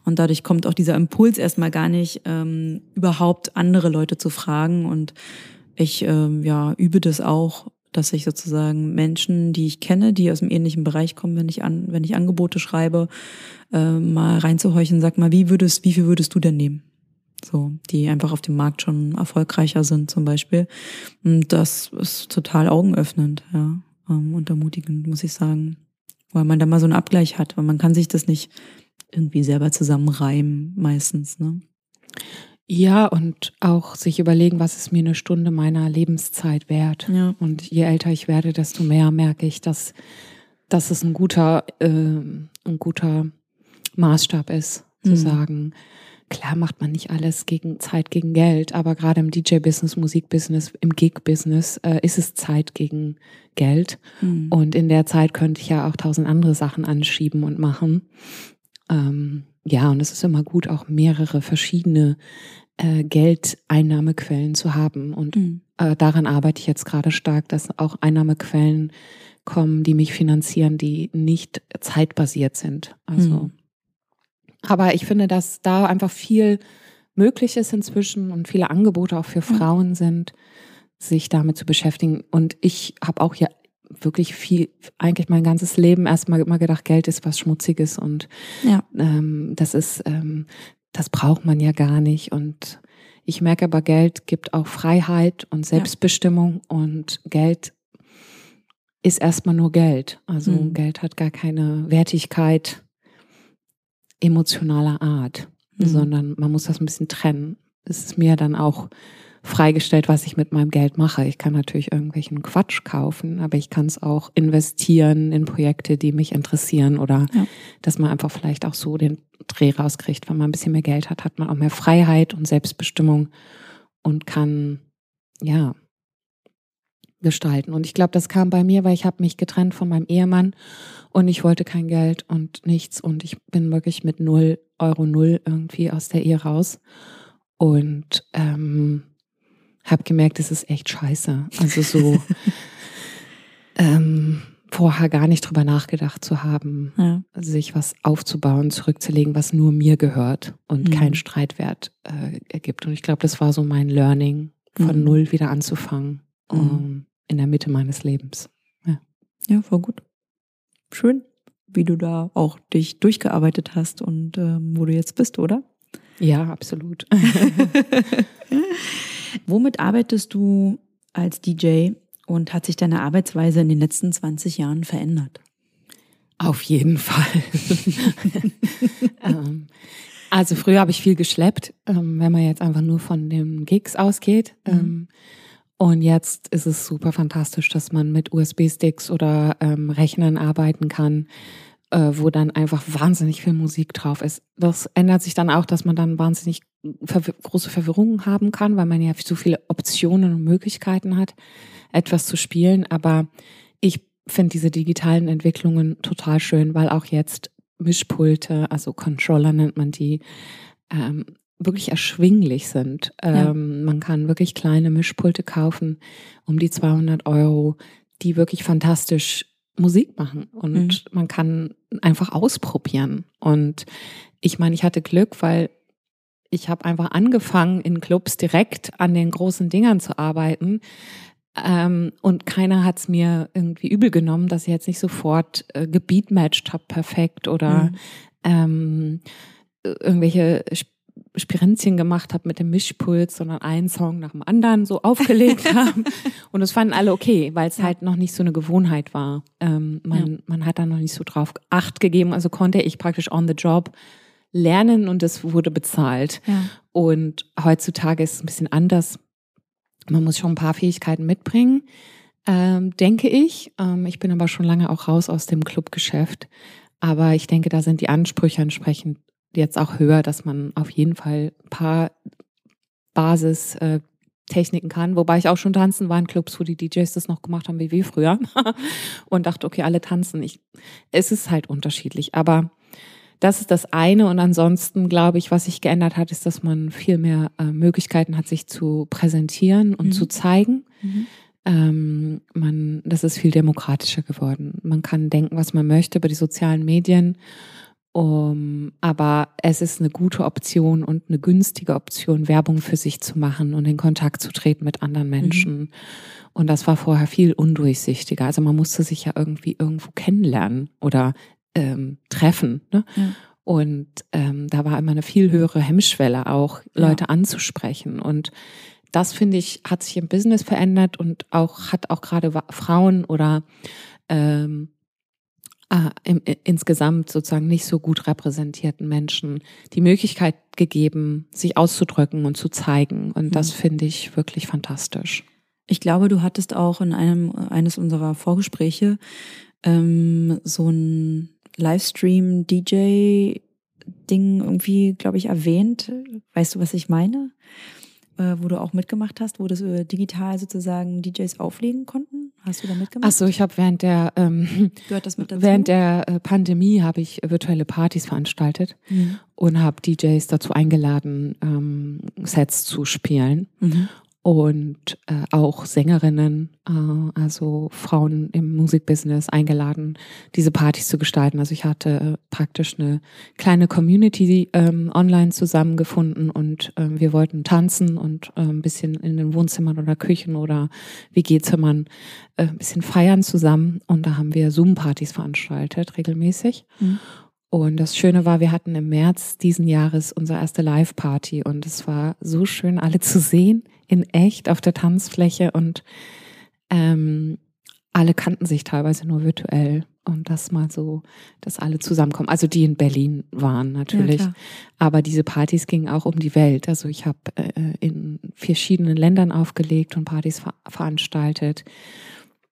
Und dadurch kommt auch dieser Impuls erstmal gar nicht, ähm, überhaupt andere Leute zu fragen. Und ich ähm, ja, übe das auch, dass ich sozusagen Menschen, die ich kenne, die aus dem ähnlichen Bereich kommen, wenn ich an, wenn ich Angebote schreibe, äh, mal reinzuhorchen, sag mal, wie würdest, wie viel würdest du denn nehmen? So, die einfach auf dem Markt schon erfolgreicher sind zum Beispiel. Und das ist total augenöffnend, ja, ähm, und ermutigend, muss ich sagen. Weil man da mal so einen Abgleich hat, weil man kann sich das nicht irgendwie selber zusammenreimen, meistens, ne? Ja, und auch sich überlegen, was ist mir eine Stunde meiner Lebenszeit wert. Ja. Und je älter ich werde, desto mehr merke ich, dass, dass es ein guter, äh, ein guter Maßstab ist, zu mhm. sagen, Klar macht man nicht alles gegen Zeit gegen Geld, aber gerade im DJ-Business, Musikbusiness, im Gig-Business äh, ist es Zeit gegen Geld. Mhm. Und in der Zeit könnte ich ja auch tausend andere Sachen anschieben und machen. ähm, ja, und es ist immer gut, auch mehrere verschiedene äh, Geldeinnahmequellen zu haben. Und mhm. äh, daran arbeite ich jetzt gerade stark, dass auch Einnahmequellen kommen, die mich finanzieren, die nicht zeitbasiert sind. Also, mhm. Aber ich finde, dass da einfach viel möglich ist inzwischen und viele Angebote auch für Frauen sind, sich damit zu beschäftigen. Und ich habe auch ja wirklich viel, eigentlich mein ganzes Leben erstmal immer gedacht, Geld ist was Schmutziges und ja. ähm, das ist, ähm, das braucht man ja gar nicht. Und ich merke aber, Geld gibt auch Freiheit und Selbstbestimmung ja. und Geld ist erstmal nur Geld. Also mhm. Geld hat gar keine Wertigkeit emotionaler Art, mhm. sondern man muss das ein bisschen trennen. Es ist mir dann auch freigestellt, was ich mit meinem Geld mache. Ich kann natürlich irgendwelchen Quatsch kaufen, aber ich kann es auch investieren in Projekte, die mich interessieren oder ja. dass man einfach vielleicht auch so den Dreh rauskriegt. Wenn man ein bisschen mehr Geld hat, hat man auch mehr Freiheit und Selbstbestimmung und kann, ja, gestalten. Und ich glaube, das kam bei mir, weil ich habe mich getrennt von meinem Ehemann und ich wollte kein Geld und nichts und ich bin wirklich mit null Euro null irgendwie aus der Ehe raus und ähm, habe gemerkt, es ist echt scheiße. Also so ähm, vorher gar nicht drüber nachgedacht zu haben, ja. sich was aufzubauen, zurückzulegen, was nur mir gehört und mhm. keinen Streitwert äh, ergibt. Und ich glaube, das war so mein Learning, von mhm. null wieder anzufangen. Mhm. Um, in der Mitte meines Lebens. Ja, ja voll gut. Schön, wie du da auch dich durchgearbeitet hast und ähm, wo du jetzt bist, oder? Ja, absolut. Womit arbeitest du als DJ und hat sich deine Arbeitsweise in den letzten 20 Jahren verändert? Auf jeden Fall. ähm, also früher habe ich viel geschleppt, ähm, wenn man jetzt einfach nur von den Gigs ausgeht. Mhm. Und jetzt ist es super fantastisch, dass man mit USB-Sticks oder ähm, Rechnern arbeiten kann, äh, wo dann einfach wahnsinnig viel Musik drauf ist. Das ändert sich dann auch, dass man dann wahnsinnig verw große Verwirrungen haben kann, weil man ja so viele Optionen und Möglichkeiten hat, etwas zu spielen. Aber ich finde diese digitalen Entwicklungen total schön, weil auch jetzt Mischpulte, also Controller nennt man die, ähm, wirklich erschwinglich sind. Ja. Ähm, man kann wirklich kleine Mischpulte kaufen um die 200 Euro, die wirklich fantastisch Musik machen und mhm. man kann einfach ausprobieren. Und ich meine, ich hatte Glück, weil ich habe einfach angefangen, in Clubs direkt an den großen Dingern zu arbeiten. Ähm, und keiner hat es mir irgendwie übel genommen, dass ich jetzt nicht sofort äh, gebeatmatcht habe, perfekt oder mhm. ähm, irgendwelche Spirenzchen gemacht habe mit dem Mischpuls, sondern einen Song nach dem anderen so aufgelegt haben. Und das fanden alle okay, weil es ja. halt noch nicht so eine Gewohnheit war. Ähm, man, ja. man hat da noch nicht so drauf Acht gegeben. Also konnte ich praktisch on the job lernen und es wurde bezahlt. Ja. Und heutzutage ist es ein bisschen anders. Man muss schon ein paar Fähigkeiten mitbringen, ähm, denke ich. Ähm, ich bin aber schon lange auch raus aus dem Clubgeschäft. Aber ich denke, da sind die Ansprüche entsprechend jetzt auch höher, dass man auf jeden Fall ein paar Basistechniken kann. Wobei ich auch schon tanzen war in Clubs, wo die DJs das noch gemacht haben wie wir früher. und dachte, okay, alle tanzen. Ich, es ist halt unterschiedlich. Aber das ist das eine. Und ansonsten glaube ich, was sich geändert hat, ist, dass man viel mehr äh, Möglichkeiten hat, sich zu präsentieren und mhm. zu zeigen. Mhm. Ähm, man, das ist viel demokratischer geworden. Man kann denken, was man möchte über die sozialen Medien um, aber es ist eine gute Option und eine günstige Option, Werbung für sich zu machen und in Kontakt zu treten mit anderen Menschen. Mhm. Und das war vorher viel undurchsichtiger. Also man musste sich ja irgendwie irgendwo kennenlernen oder ähm, treffen. Ne? Ja. Und ähm, da war immer eine viel höhere Hemmschwelle auch, Leute ja. anzusprechen. Und das, finde ich, hat sich im Business verändert und auch hat auch gerade Frauen oder ähm, äh, im, insgesamt sozusagen nicht so gut repräsentierten Menschen die Möglichkeit gegeben, sich auszudrücken und zu zeigen. Und das mhm. finde ich wirklich fantastisch. Ich glaube, du hattest auch in einem eines unserer Vorgespräche ähm, so ein Livestream-DJ-Ding irgendwie, glaube ich, erwähnt. Weißt du, was ich meine? Äh, wo du auch mitgemacht hast, wo das äh, digital sozusagen DJs auflegen konnten? Hast du da mitgemacht? Achso, ich habe während der ähm, Gehört das mit dazu? während der äh, Pandemie habe ich virtuelle Partys veranstaltet Mhm. und habe DJs dazu eingeladen, ähm, Sets zu spielen Mhm. Und äh, auch Sängerinnen, äh, also Frauen im Musikbusiness eingeladen, diese Partys zu gestalten. Also ich hatte äh, praktisch eine kleine Community ähm, online zusammengefunden und ähm, wir wollten tanzen und äh, ein bisschen in den Wohnzimmern oder Küchen oder WG-Zimmern äh, ein bisschen feiern zusammen. Und da haben wir Zoom-Partys veranstaltet, regelmäßig. Mhm. Und das Schöne war, wir hatten im März diesen Jahres unsere erste Live-Party und es war so schön, alle zu sehen, in echt auf der Tanzfläche und ähm, alle kannten sich teilweise nur virtuell und das mal so, dass alle zusammenkommen. Also die in Berlin waren natürlich, Ja, aber diese Partys gingen auch um die Welt. Also ich habe äh, in verschiedenen Ländern aufgelegt und Partys ver veranstaltet.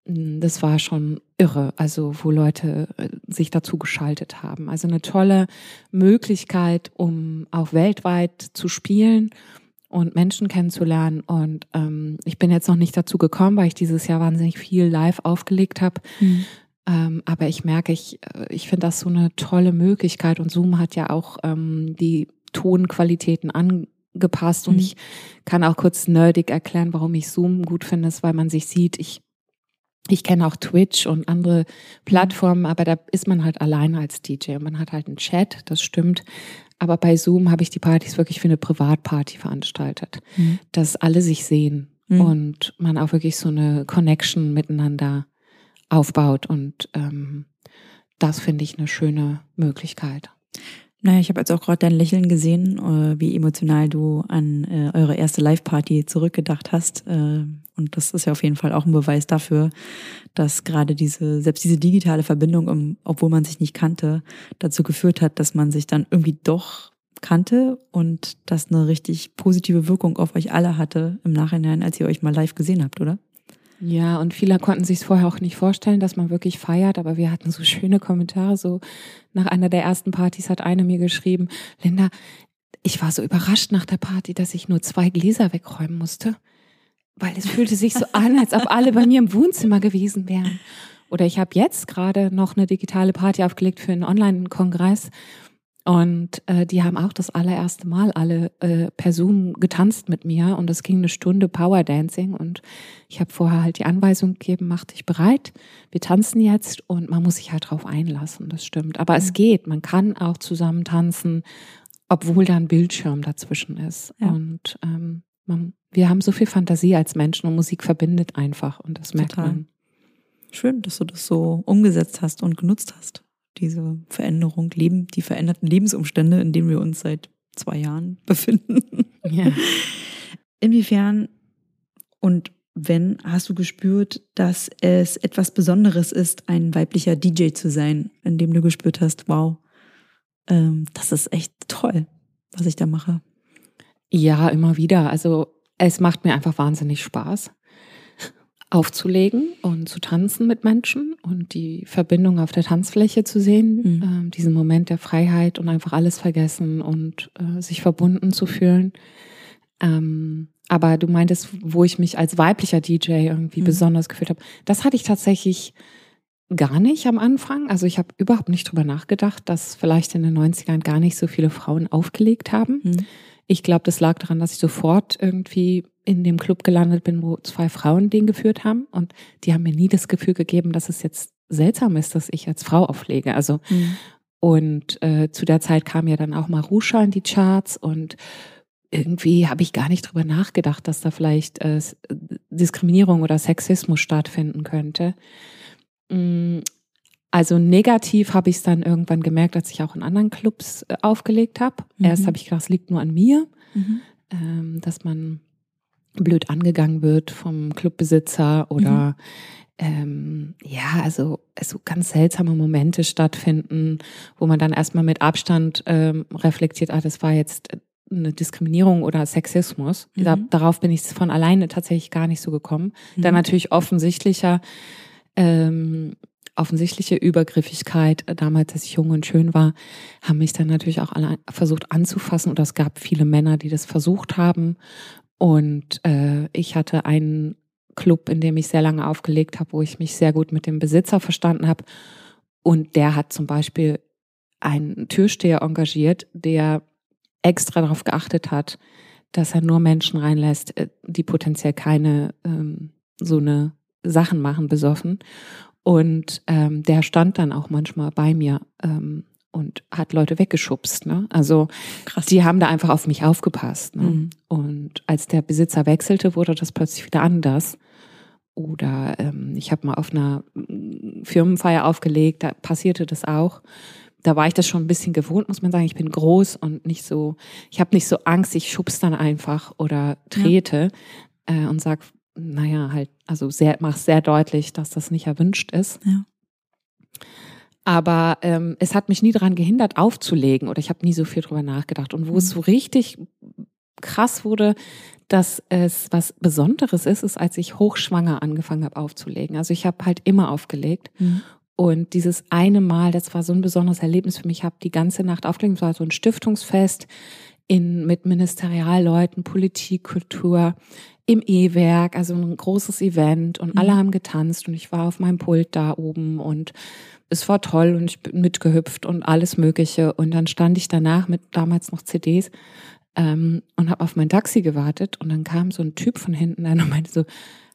Mm, Das war schon irre, also wo Leute äh, sich dazu geschaltet haben. Also eine tolle Möglichkeit, um auch weltweit zu spielen und Menschen kennenzulernen. Und ähm, ich bin jetzt noch nicht dazu gekommen, weil ich dieses Jahr wahnsinnig viel live aufgelegt habe. Mhm. Ähm, aber ich merke, ich, äh, ich finde das so eine tolle Möglichkeit und Zoom hat ja auch ähm, die Tonqualitäten angepasst und Mhm. ich kann auch kurz nerdig erklären, warum ich Zoom gut finde, ist, weil man sich sieht. Ich ich kenne auch Twitch und andere Plattformen, aber da ist man halt alleine als DJ und man hat halt einen Chat, das stimmt. Aber bei Zoom habe ich die Partys wirklich für eine Privatparty veranstaltet, Mhm. dass alle sich sehen Mhm. und man auch wirklich so eine Connection miteinander aufbaut und ähm, das finde ich eine schöne Möglichkeit. Naja, ich habe jetzt auch gerade dein Lächeln gesehen, äh, wie emotional du an äh, eure erste Live-Party zurückgedacht hast. Äh, und das ist ja auf jeden Fall auch ein Beweis dafür, dass gerade diese, selbst diese digitale Verbindung, um, obwohl man sich nicht kannte, dazu geführt hat, dass man sich dann irgendwie doch kannte und das eine richtig positive Wirkung auf euch alle hatte im Nachhinein, als ihr euch mal live gesehen habt, oder? Ja, und viele konnten sich vorher auch nicht vorstellen, dass man wirklich feiert, aber wir hatten so schöne Kommentare. So nach einer der ersten Partys hat eine mir geschrieben, Linda, ich war so überrascht nach der Party, dass ich nur zwei Gläser wegräumen musste, weil es fühlte sich so an, als ob alle bei mir im Wohnzimmer gewesen wären. Oder ich habe jetzt gerade noch eine digitale Party aufgelegt für einen Online-Kongress und äh, die haben auch das allererste Mal alle äh, per Zoom getanzt mit mir und es ging eine Stunde Power Dancing und ich habe vorher halt die Anweisung gegeben, mach dich bereit, wir tanzen jetzt und man muss sich halt drauf einlassen, das stimmt. Aber es geht, man kann auch zusammen tanzen, obwohl da ein Bildschirm dazwischen ist. Ja. Und ähm, man, wir haben so viel Fantasie als Menschen und Musik verbindet einfach und das merkt Total. man. Schön, dass du das so umgesetzt hast und genutzt hast. Diese Veränderung, Leben, die veränderten Lebensumstände, in denen wir uns seit zwei Jahren befinden. Ja. Inwiefern und wenn hast du gespürt, dass es etwas Besonderes ist, ein weiblicher DJ zu sein, in dem du gespürt hast, wow, ähm, das ist echt toll, was ich da mache. Ja, immer wieder. Also es macht mir einfach wahnsinnig Spaß, aufzulegen und zu tanzen mit Menschen und die Verbindung auf der Tanzfläche zu sehen, Mhm. ähm, diesen Moment der Freiheit und einfach alles vergessen und äh, sich verbunden zu fühlen. Ähm, aber du meintest, wo ich mich als weiblicher DJ irgendwie Mhm. besonders gefühlt habe. Das hatte ich tatsächlich gar nicht am Anfang. Also ich habe überhaupt nicht drüber nachgedacht, dass vielleicht in den 90ern gar nicht so viele Frauen aufgelegt haben. Mhm. Ich glaube, das lag daran, dass ich sofort irgendwie in dem Club gelandet bin, wo zwei Frauen den geführt haben. Und die haben mir nie das Gefühl gegeben, dass es jetzt seltsam ist, dass ich als Frau auflege. Also Mhm. und äh, zu der Zeit kam ja dann auch Marusha in die Charts und irgendwie habe ich gar nicht drüber nachgedacht, dass da vielleicht äh, Diskriminierung oder Sexismus stattfinden könnte. Mm, Also negativ habe ich es dann irgendwann gemerkt, als ich auch in anderen Clubs äh, aufgelegt habe. Mhm. Erst habe ich gedacht, es liegt nur an mir, Mhm. ähm, dass man blöd angegangen wird vom Clubbesitzer oder ähm, ja, also so ganz seltsame Momente stattfinden, wo man dann erstmal mit Abstand ähm, reflektiert, ah, das war jetzt eine Diskriminierung oder Sexismus. Mhm. Da, darauf bin ich von alleine tatsächlich gar nicht so gekommen. Dann Mhm. natürlich offensichtlicher, ähm, offensichtliche Übergriffigkeit, äh, damals, als ich jung und schön war, haben mich dann natürlich auch alle versucht anzufassen oder es gab viele Männer, die das versucht haben. Und äh, ich hatte einen Club, in dem ich sehr lange aufgelegt habe, wo ich mich sehr gut mit dem Besitzer verstanden habe. Und der hat zum Beispiel einen Türsteher engagiert, der extra darauf geachtet hat, dass er nur Menschen reinlässt, äh, die potenziell keine ähm, so eine Sachen machen, besoffen. Und ähm, der stand dann auch manchmal bei mir ähm, und hat Leute weggeschubst. Ne? Also Krass. die haben da einfach auf mich aufgepasst. Ne? Mhm. Und als der Besitzer wechselte, wurde das plötzlich wieder anders. Oder ähm, ich habe mal auf einer mm, Firmenfeier aufgelegt, da passierte das auch. Da war ich das schon ein bisschen gewohnt, muss man sagen. Ich bin groß und nicht so, ich habe nicht so Angst, ich schubs dann einfach oder trete ja. äh, und sag, naja, halt, also sehr, mach sehr deutlich, dass das nicht erwünscht ist. Ja. Aber ähm, es hat mich nie daran gehindert, aufzulegen oder ich habe nie so viel drüber nachgedacht. Und wo mhm. es so richtig krass wurde, dass es was Besonderes ist, ist, als ich hochschwanger angefangen habe aufzulegen. Also ich habe halt immer aufgelegt. Mhm. Und dieses eine Mal, das war so ein besonderes Erlebnis für mich. Ich habe die ganze Nacht aufgelegt. Es war so ein Stiftungsfest in, mit Ministerialleuten, Politik, Kultur im E-Werk, also ein großes Event und mhm. alle haben getanzt und ich war auf meinem Pult da oben und es war toll und ich bin mitgehüpft und alles Mögliche. Und dann stand ich danach mit damals noch CDs ähm, und habe auf mein Taxi gewartet und dann kam so ein Typ von hinten an und meinte so,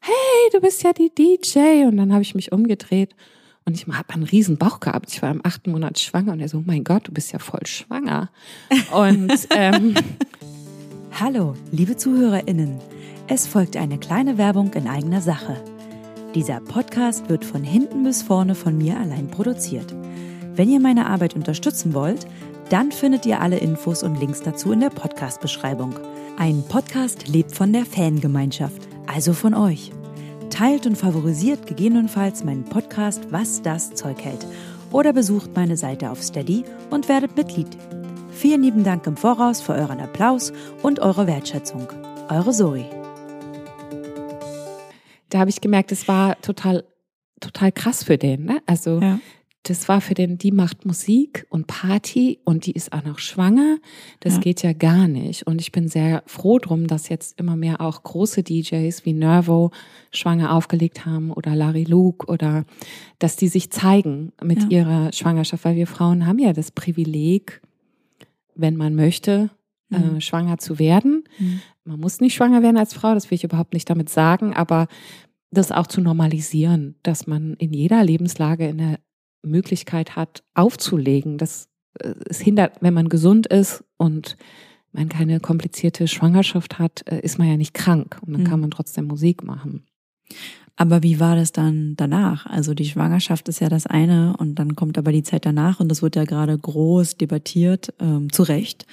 hey, du bist ja die DJ. Und dann habe ich mich umgedreht und ich habe einen riesen Bauch gehabt. Ich war im achten Monat schwanger und er so, oh mein Gott, du bist ja voll schwanger. Und ähm, Hallo, liebe ZuhörerInnen. Es folgt eine kleine Werbung in eigener Sache. Dieser Podcast wird von hinten bis vorne von mir allein produziert. Wenn ihr meine Arbeit unterstützen wollt, dann findet ihr alle Infos und Links dazu in der Podcast-Beschreibung. Ein Podcast lebt von der Fangemeinschaft, also von euch. Teilt und favorisiert gegebenenfalls meinen Podcast Was das Zeug hält oder besucht meine Seite auf Steady und werdet Mitglied. Vielen lieben Dank im Voraus für euren Applaus und eure Wertschätzung. Eure Zoe da habe ich gemerkt, es war total, total krass für den. Ne? Also ja. das war für den, die macht Musik und Party und die ist auch noch schwanger. Das ja. geht ja gar nicht. Und ich bin sehr froh drum, dass jetzt immer mehr auch große DJs wie Nervo schwanger aufgelegt haben oder Larry Luke oder dass die sich zeigen mit ja. ihrer Schwangerschaft, weil wir Frauen haben ja das Privileg, wenn man möchte, mhm. äh, schwanger zu werden. Mhm. Man muss nicht schwanger werden als Frau, das will ich überhaupt nicht damit sagen, aber das auch zu normalisieren, dass man in jeder Lebenslage eine Möglichkeit hat, aufzulegen. Das äh, es hindert, wenn man gesund ist und man keine komplizierte Schwangerschaft hat, äh, ist man ja nicht krank und dann mhm. kann man trotzdem Musik machen. Aber wie war das dann danach? Also die Schwangerschaft ist ja das eine und dann kommt aber die Zeit danach und das wird ja gerade groß debattiert, ähm, zu Recht.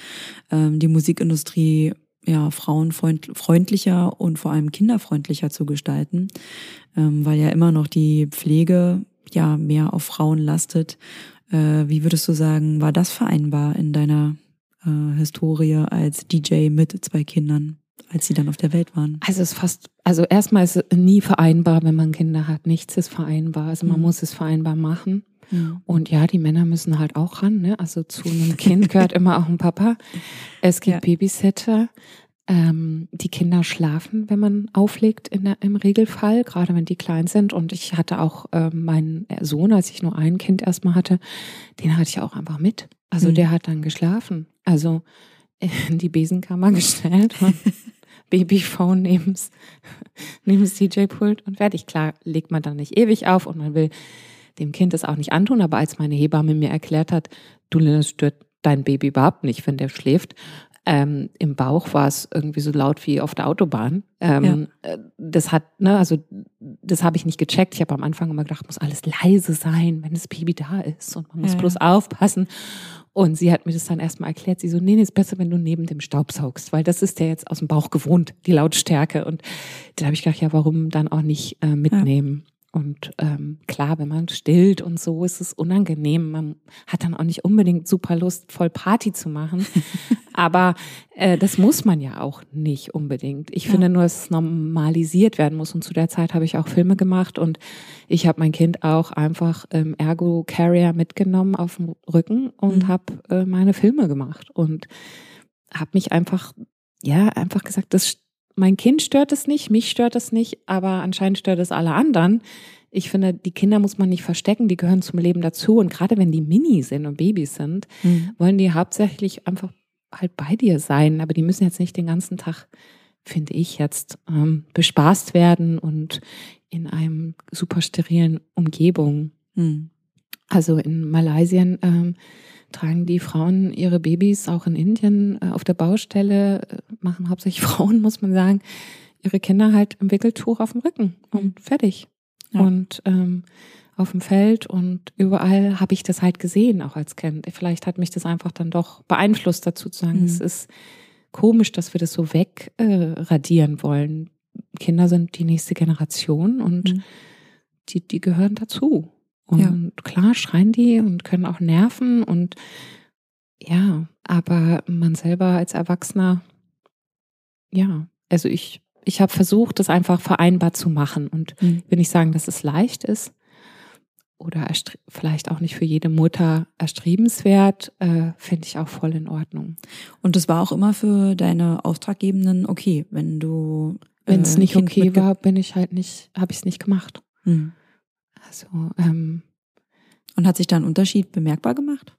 Ähm, die Musikindustrie ja frauenfreundlicher und vor allem kinderfreundlicher zu gestalten, ähm, weil ja immer noch die Pflege ja mehr auf Frauen lastet. Äh, wie würdest du sagen, war das vereinbar in deiner äh, Historie als DJ mit zwei Kindern? Als sie dann auf der Welt waren? Also es ist fast, also erstmal ist es nie vereinbar, wenn man Kinder hat. Nichts ist vereinbar. Also man mhm. muss es vereinbar machen. Mhm. Und ja, die Männer müssen halt auch ran. Ne? Also zu einem Kind gehört immer auch ein Papa. Es gibt ja. Babysitter. Ähm, die Kinder schlafen, wenn man auflegt in der, im Regelfall, gerade wenn die klein sind. Und ich hatte auch ähm, meinen Sohn, als ich nur ein Kind erstmal hatte, den hatte ich auch einfach mit. Also mhm. der hat dann geschlafen. Also in die Besenkammer gestellt und Babyphone neben das DJ-Pult und fertig. Klar, legt man dann nicht ewig auf und man will dem Kind das auch nicht antun, aber als meine Hebamme mir erklärt hat, du, das stört dein Baby überhaupt nicht, wenn der schläft, ähm, im Bauch war es irgendwie so laut wie auf der Autobahn. Ähm, ja. Äh, das hat, ne, also das habe ich nicht gecheckt. Ich habe am Anfang immer gedacht, muss alles leise sein, wenn das Baby da ist und man muss ja. bloß aufpassen. Und sie hat mir das dann erstmal erklärt. Sie so, nee, nee, ist besser, wenn du neben dem Staub saugst, weil das ist der jetzt aus dem Bauch gewohnt, die Lautstärke. Und da habe ich gedacht, ja, warum dann auch nicht äh, mitnehmen? Und ähm, klar, wenn man stillt und so, ist es unangenehm. Man hat dann auch nicht unbedingt super Lust, voll Party zu machen. Aber äh, das muss man ja auch nicht unbedingt. Ich ja. finde nur, dass es normalisiert werden muss. Und zu der Zeit habe ich auch Filme gemacht und ich habe mein Kind auch einfach ähm, Ergo Carrier mitgenommen auf dem Rücken und mhm. habe äh, meine Filme gemacht und habe mich einfach, ja, einfach gesagt, das mein Kind stört es nicht, mich stört es nicht, aber anscheinend stört es alle anderen. Ich finde, die Kinder muss man nicht verstecken, die gehören zum Leben dazu. Und gerade wenn die Mini sind und Babys sind, mhm. wollen die hauptsächlich einfach halt bei dir sein. Aber die müssen jetzt nicht den ganzen Tag, finde ich jetzt, ähm, bespaßt werden und in einem super sterilen Umgebung. Mhm. Also in Malaysia ähm, tragen die Frauen ihre Babys auch in Indien äh, auf der Baustelle, äh, machen hauptsächlich Frauen, muss man sagen, ihre Kinder halt im Wickeltuch auf dem Rücken und fertig. Ja. Und ähm, auf dem Feld und überall habe ich das halt gesehen, auch als Kind. Vielleicht hat mich das einfach dann doch beeinflusst, dazu zu sagen, mhm. es ist komisch, dass wir das so wegradieren äh, wollen. Kinder sind die nächste Generation und mhm. die, die gehören dazu. Und ja. klar schreien die und können auch nerven und ja, aber man selber als Erwachsener, ja, also ich, ich habe versucht, das einfach vereinbar zu machen. Und mhm. will nicht sagen, dass es leicht ist oder vielleicht auch nicht für jede Mutter erstrebenswert, äh, finde ich auch voll in Ordnung. Und das war auch immer für deine Auftraggebenden okay, wenn du. Wenn es äh, nicht okay war, bin ich halt nicht, habe ich es nicht gemacht. Mhm. Also, ähm, Und hat sich da ein Unterschied bemerkbar gemacht?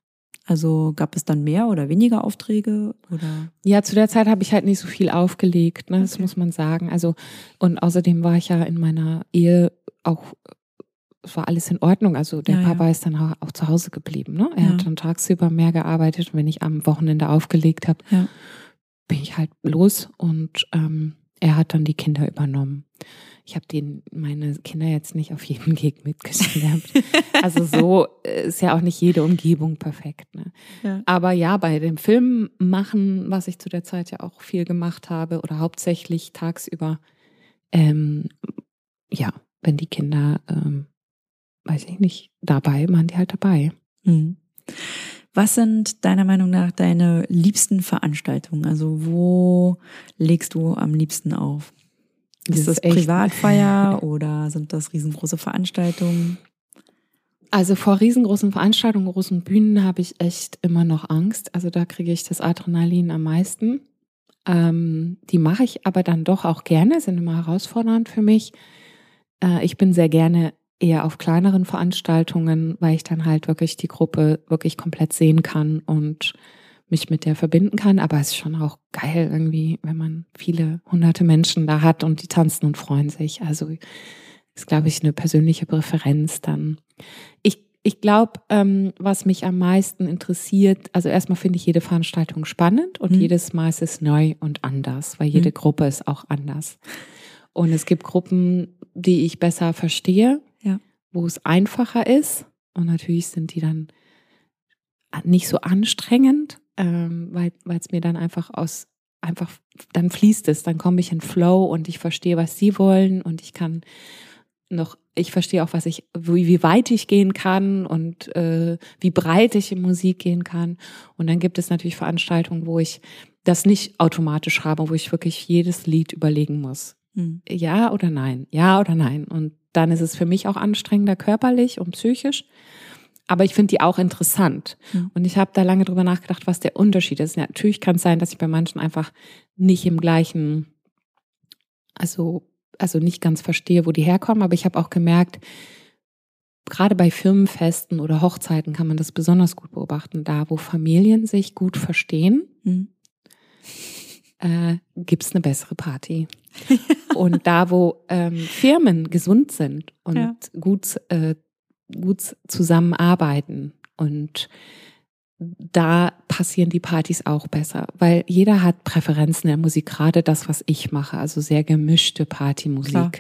Also gab es dann mehr oder weniger Aufträge oder? Ja, zu der Zeit habe ich halt nicht so viel aufgelegt, ne? das okay. muss man sagen. Also und außerdem war ich ja in meiner Ehe auch, es war alles in Ordnung. Also der ja, Papa ja. ist dann auch, zu Hause geblieben. Ne? Er ja. hat dann tagsüber mehr gearbeitet und wenn ich am Wochenende aufgelegt habe, bin ich halt los und ähm, er hat dann die Kinder übernommen ich habe den meine Kinder jetzt nicht auf jeden Gig mitgeschleppt. also so äh, ist ja auch nicht jede Umgebung perfekt. Ne? Ja. Aber ja, bei dem Film machen, was ich zu der Zeit ja auch viel gemacht habe oder hauptsächlich tagsüber, ähm, ja, wenn die Kinder, ähm, weiß ich nicht, dabei, waren die halt dabei. Mhm. Was sind deiner Meinung nach deine liebsten Veranstaltungen? Also wo legst du am liebsten auf? Ist das, das Privatfeier oder sind das riesengroße Veranstaltungen? Also vor riesengroßen Veranstaltungen, großen Bühnen habe ich echt immer noch Angst. Also da kriege ich das Adrenalin am meisten. Ähm, die mache ich aber dann doch auch gerne, sind immer herausfordernd für mich. Äh, ich bin sehr gerne eher auf kleineren Veranstaltungen, weil ich dann halt wirklich die Gruppe wirklich komplett sehen kann und mich mit der verbinden kann. Aber es ist schon auch geil irgendwie, wenn man viele hunderte Menschen da hat und die tanzen und freuen sich. Also ist, glaube ich, eine persönliche Präferenz dann. Ich, ich glaube, ähm, was mich am meisten interessiert, also erstmal finde ich jede Veranstaltung spannend und mhm. jedes Mal ist es neu und anders, weil jede mhm. Gruppe ist auch anders. Und es gibt Gruppen, die ich besser verstehe, ja. wo es einfacher ist. Und natürlich sind die dann nicht so anstrengend ähm, weil es mir dann einfach aus einfach dann fließt es, dann komme ich in Flow und ich verstehe, was sie wollen und ich kann noch, ich verstehe auch, was ich, wie, wie weit ich gehen kann und äh, wie breit ich in Musik gehen kann. Und dann gibt es natürlich Veranstaltungen, wo ich das nicht automatisch habe, wo ich wirklich jedes Lied überlegen muss. Mhm. Ja oder nein, ja oder nein. Und dann ist es für mich auch anstrengender körperlich und psychisch. Aber ich finde die auch interessant. Mhm. Und ich habe da lange drüber nachgedacht, was der Unterschied ist. Natürlich kann es sein, dass ich bei manchen einfach nicht im gleichen, also, also nicht ganz verstehe, wo die herkommen. Aber ich habe auch gemerkt, gerade bei Firmenfesten oder Hochzeiten kann man das besonders gut beobachten. Da, wo Familien sich gut verstehen, mhm. äh, gibt es eine bessere Party. und da, wo ähm, Firmen gesund sind und ja. gut äh, gut zusammenarbeiten und da passieren die Partys auch besser, weil jeder hat Präferenzen in der Musik, gerade das, was ich mache, also sehr gemischte Partymusik. Klar.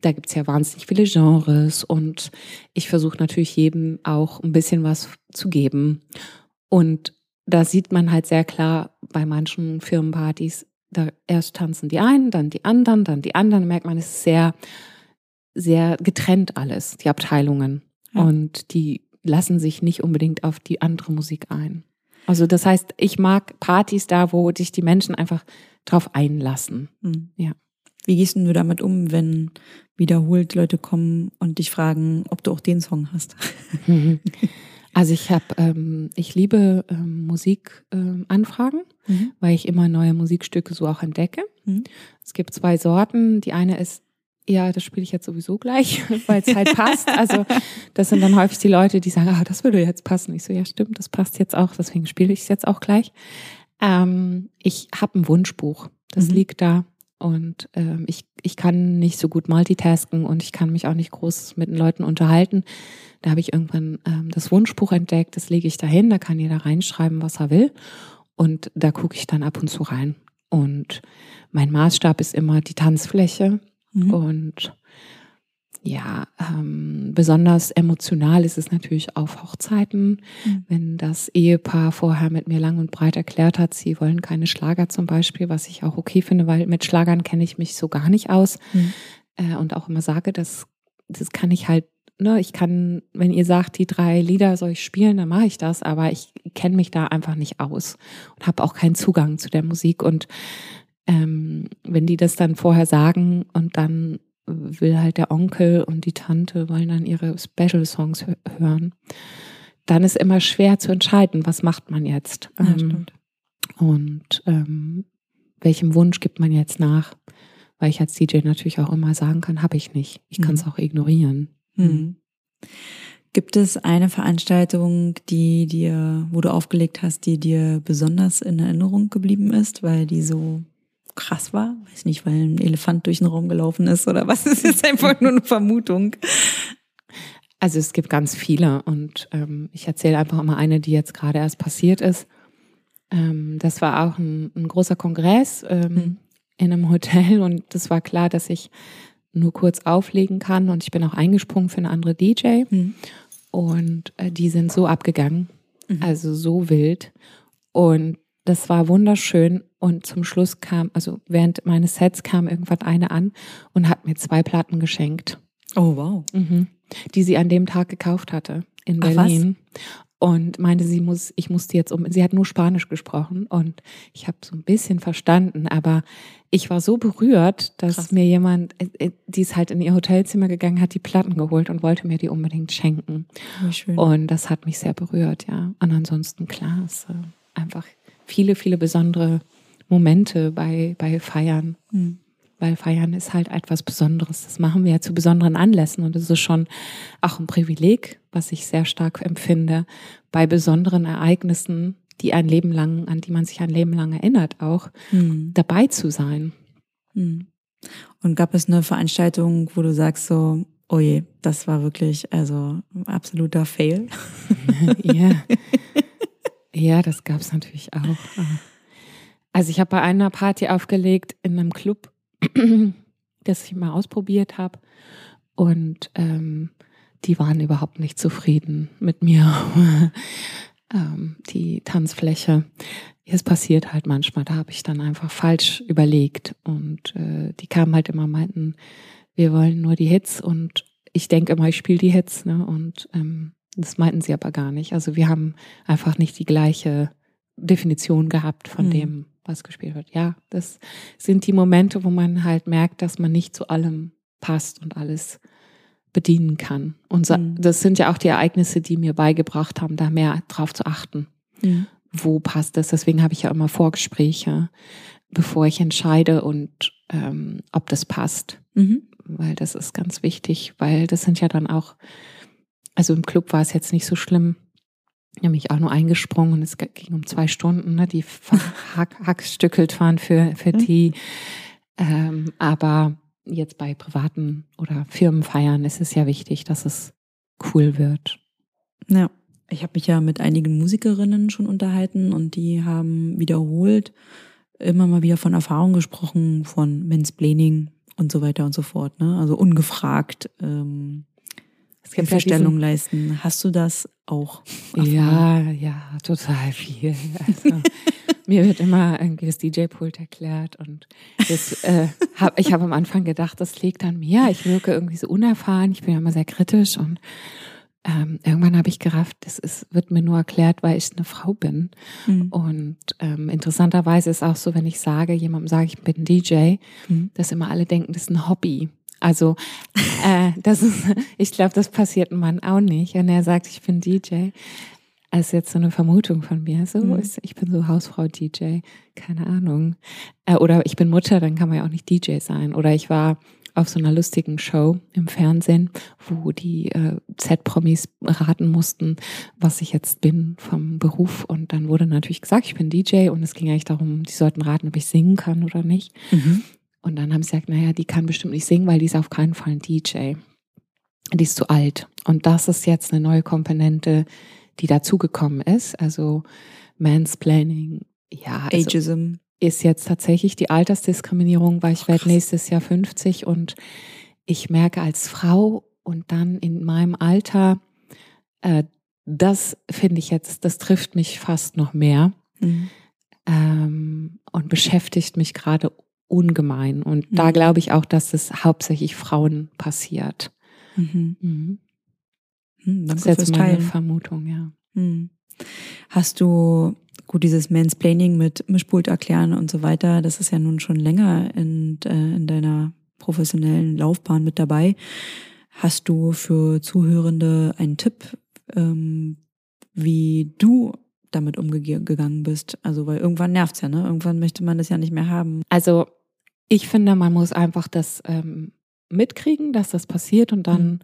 Da gibt's ja wahnsinnig viele Genres und ich versuche natürlich jedem auch ein bisschen was zu geben. Und da sieht man halt sehr klar bei manchen Firmenpartys, da erst tanzen die einen, dann die anderen, dann die anderen, da merkt man, es ist sehr sehr getrennt alles, die Abteilungen. Ja. Und die lassen sich nicht unbedingt auf die andere Musik ein. Also das heißt, ich mag Partys da, wo sich die Menschen einfach drauf einlassen. Mhm. Ja. Wie gehst du damit um, wenn wiederholt Leute kommen und dich fragen, ob du auch den Song hast? Also ich habe, ähm, ich liebe ähm, Musikanfragen, ähm, mhm. weil ich immer neue Musikstücke so auch entdecke. Mhm. Es gibt zwei Sorten. Die eine ist ja, das spiele ich jetzt sowieso gleich, weil es halt passt. Also das sind dann häufig die Leute, die sagen, ah, das würde jetzt passen. Ich so, ja stimmt, das passt jetzt auch, deswegen spiele ich es jetzt auch gleich. Ähm, ich habe ein Wunschbuch, das mhm. liegt da und ähm, ich, ich kann nicht so gut multitasken und ich kann mich auch nicht groß mit den Leuten unterhalten. Da habe ich irgendwann ähm, das Wunschbuch entdeckt, das lege ich dahin, da kann jeder reinschreiben, was er will und da gucke ich dann ab und zu rein. Und mein Maßstab ist immer die Tanzfläche Mhm. Und ja, ähm, besonders emotional ist es natürlich auf Hochzeiten, mhm. wenn das Ehepaar vorher mit mir lang und breit erklärt hat, sie wollen keine Schlager zum Beispiel, was ich auch okay finde, weil mit Schlagern kenne ich mich so gar nicht aus mhm. äh, und auch immer sage, das, das kann ich halt, ne, ich kann, wenn ihr sagt, die drei Lieder soll ich spielen, dann mache ich das, aber ich kenne mich da einfach nicht aus und habe auch keinen Zugang zu der Musik und ähm, wenn die das dann vorher sagen und dann will halt der Onkel und die Tante wollen dann ihre Special Songs hören, dann ist immer schwer zu entscheiden, was macht man jetzt. Ja, ähm, und ähm, welchem Wunsch gibt man jetzt nach? Weil ich als DJ natürlich auch immer sagen kann, habe ich nicht. Ich kann es mhm. auch ignorieren. Mhm. Gibt es eine Veranstaltung, die dir, wo du aufgelegt hast, die dir besonders in Erinnerung geblieben ist, weil die so krass war. Weiß nicht, weil ein Elefant durch den Raum gelaufen ist oder was. Das ist jetzt einfach nur eine Vermutung. Also es gibt ganz viele und ähm, ich erzähle einfach mal eine, die jetzt gerade erst passiert ist. Ähm, das war auch ein, ein großer Kongress ähm, mhm. in einem Hotel und das war klar, dass ich nur kurz auflegen kann und ich bin auch eingesprungen für eine andere DJ mhm. und äh, die sind so abgegangen, mhm. also so wild und das war wunderschön und zum Schluss kam, also während meines Sets kam irgendwann eine an und hat mir zwei Platten geschenkt. Oh wow. Mhm. Die sie an dem Tag gekauft hatte in Berlin. Ach, und meinte, sie muss, ich muss die jetzt um. Sie hat nur Spanisch gesprochen und ich habe so ein bisschen verstanden, aber ich war so berührt, dass Krass. mir jemand, äh, äh, die ist halt in ihr Hotelzimmer gegangen, hat die Platten geholt und wollte mir die unbedingt schenken. Wie schön. Und das hat mich sehr berührt, ja. Und ansonsten klar, ist äh, einfach viele, viele besondere Momente bei, bei Feiern. Mhm. Weil Feiern ist halt etwas Besonderes. Das machen wir ja zu besonderen Anlässen und es ist schon auch ein Privileg, was ich sehr stark empfinde, bei besonderen Ereignissen, die ein Leben lang, an die man sich ein Leben lang erinnert, auch mhm. dabei zu sein. Mhm. Und gab es eine Veranstaltung, wo du sagst so, oh je, das war wirklich also ein absoluter Fail? ja. Ja, das gab es natürlich auch. Also ich habe bei einer Party aufgelegt in einem Club, das ich mal ausprobiert habe. Und ähm, die waren überhaupt nicht zufrieden mit mir. ähm, die Tanzfläche. Es passiert halt manchmal, da habe ich dann einfach falsch überlegt. Und äh, die kamen halt immer meinten, wir wollen nur die Hits und ich denke immer, ich spiele die Hits, ne? Und ähm, das meinten sie aber gar nicht. Also wir haben einfach nicht die gleiche Definition gehabt von mhm. dem, was gespielt wird. Ja, das sind die Momente, wo man halt merkt, dass man nicht zu allem passt und alles bedienen kann. Und mhm. das sind ja auch die Ereignisse, die mir beigebracht haben, da mehr drauf zu achten. Mhm. Wo passt das? Deswegen habe ich ja immer Vorgespräche, bevor ich entscheide und ähm, ob das passt. Mhm. Weil das ist ganz wichtig, weil das sind ja dann auch also im Club war es jetzt nicht so schlimm. Ich habe mich auch nur eingesprungen und es ging um zwei Stunden, ne, die verhackstückelt waren für, für mhm. die. Ähm, aber jetzt bei privaten oder Firmenfeiern ist es ja wichtig, dass es cool wird. Ja, ich habe mich ja mit einigen Musikerinnen schon unterhalten und die haben wiederholt immer mal wieder von Erfahrung gesprochen, von Mansplaining und so weiter und so fort. Ne? Also ungefragt ähm, Hilfestellung leisten. Hast du das auch? Ja, ja, total viel. Also, mir wird immer irgendwie das DJ-Pult erklärt und das, äh, hab, ich habe am Anfang gedacht, das liegt an mir. Ich wirke irgendwie so unerfahren. Ich bin ja immer sehr kritisch und ähm, irgendwann habe ich gerafft, das ist, wird mir nur erklärt, weil ich eine Frau bin. Mhm. Und ähm, interessanterweise ist auch so, wenn ich sage, jemandem sage, ich bin DJ, mhm. dass immer alle denken, das ist ein Hobby. Also äh, das ist, ich glaube, das passiert einem Mann auch nicht, wenn er sagt, ich bin DJ. als jetzt so eine Vermutung von mir. So mhm. ist, ich bin so Hausfrau DJ, keine Ahnung. Äh, oder ich bin Mutter, dann kann man ja auch nicht DJ sein. Oder ich war auf so einer lustigen Show im Fernsehen, wo die äh, Z-Promis raten mussten, was ich jetzt bin vom Beruf. Und dann wurde natürlich gesagt, ich bin DJ und es ging eigentlich darum, die sollten raten, ob ich singen kann oder nicht. Mhm. Und dann haben sie gesagt, naja, die kann bestimmt nicht singen, weil die ist auf keinen Fall ein DJ. Die ist zu alt. Und das ist jetzt eine neue Komponente, die dazugekommen ist. Also Mansplaining, ja. Also Ageism ist jetzt tatsächlich die Altersdiskriminierung, weil ich werde nächstes Jahr 50 und ich merke als Frau und dann in meinem Alter, äh, das finde ich jetzt, das trifft mich fast noch mehr mhm. ähm, und beschäftigt mich gerade ungemein. Und mhm. da glaube ich auch, dass es hauptsächlich Frauen passiert. Mhm. Mhm. Hm, das ist jetzt meine Teilen. Vermutung, ja. Mhm. Hast du Gut, dieses Mansplaining mit Mischpult erklären und so weiter, das ist ja nun schon länger in, äh, in deiner professionellen Laufbahn mit dabei. Hast du für Zuhörende einen Tipp, ähm, wie du damit umgegangen bist? Also, weil irgendwann nervt's ja, ne? Irgendwann möchte man das ja nicht mehr haben. Also, ich finde, man muss einfach das ähm, mitkriegen, dass das passiert und dann, mhm.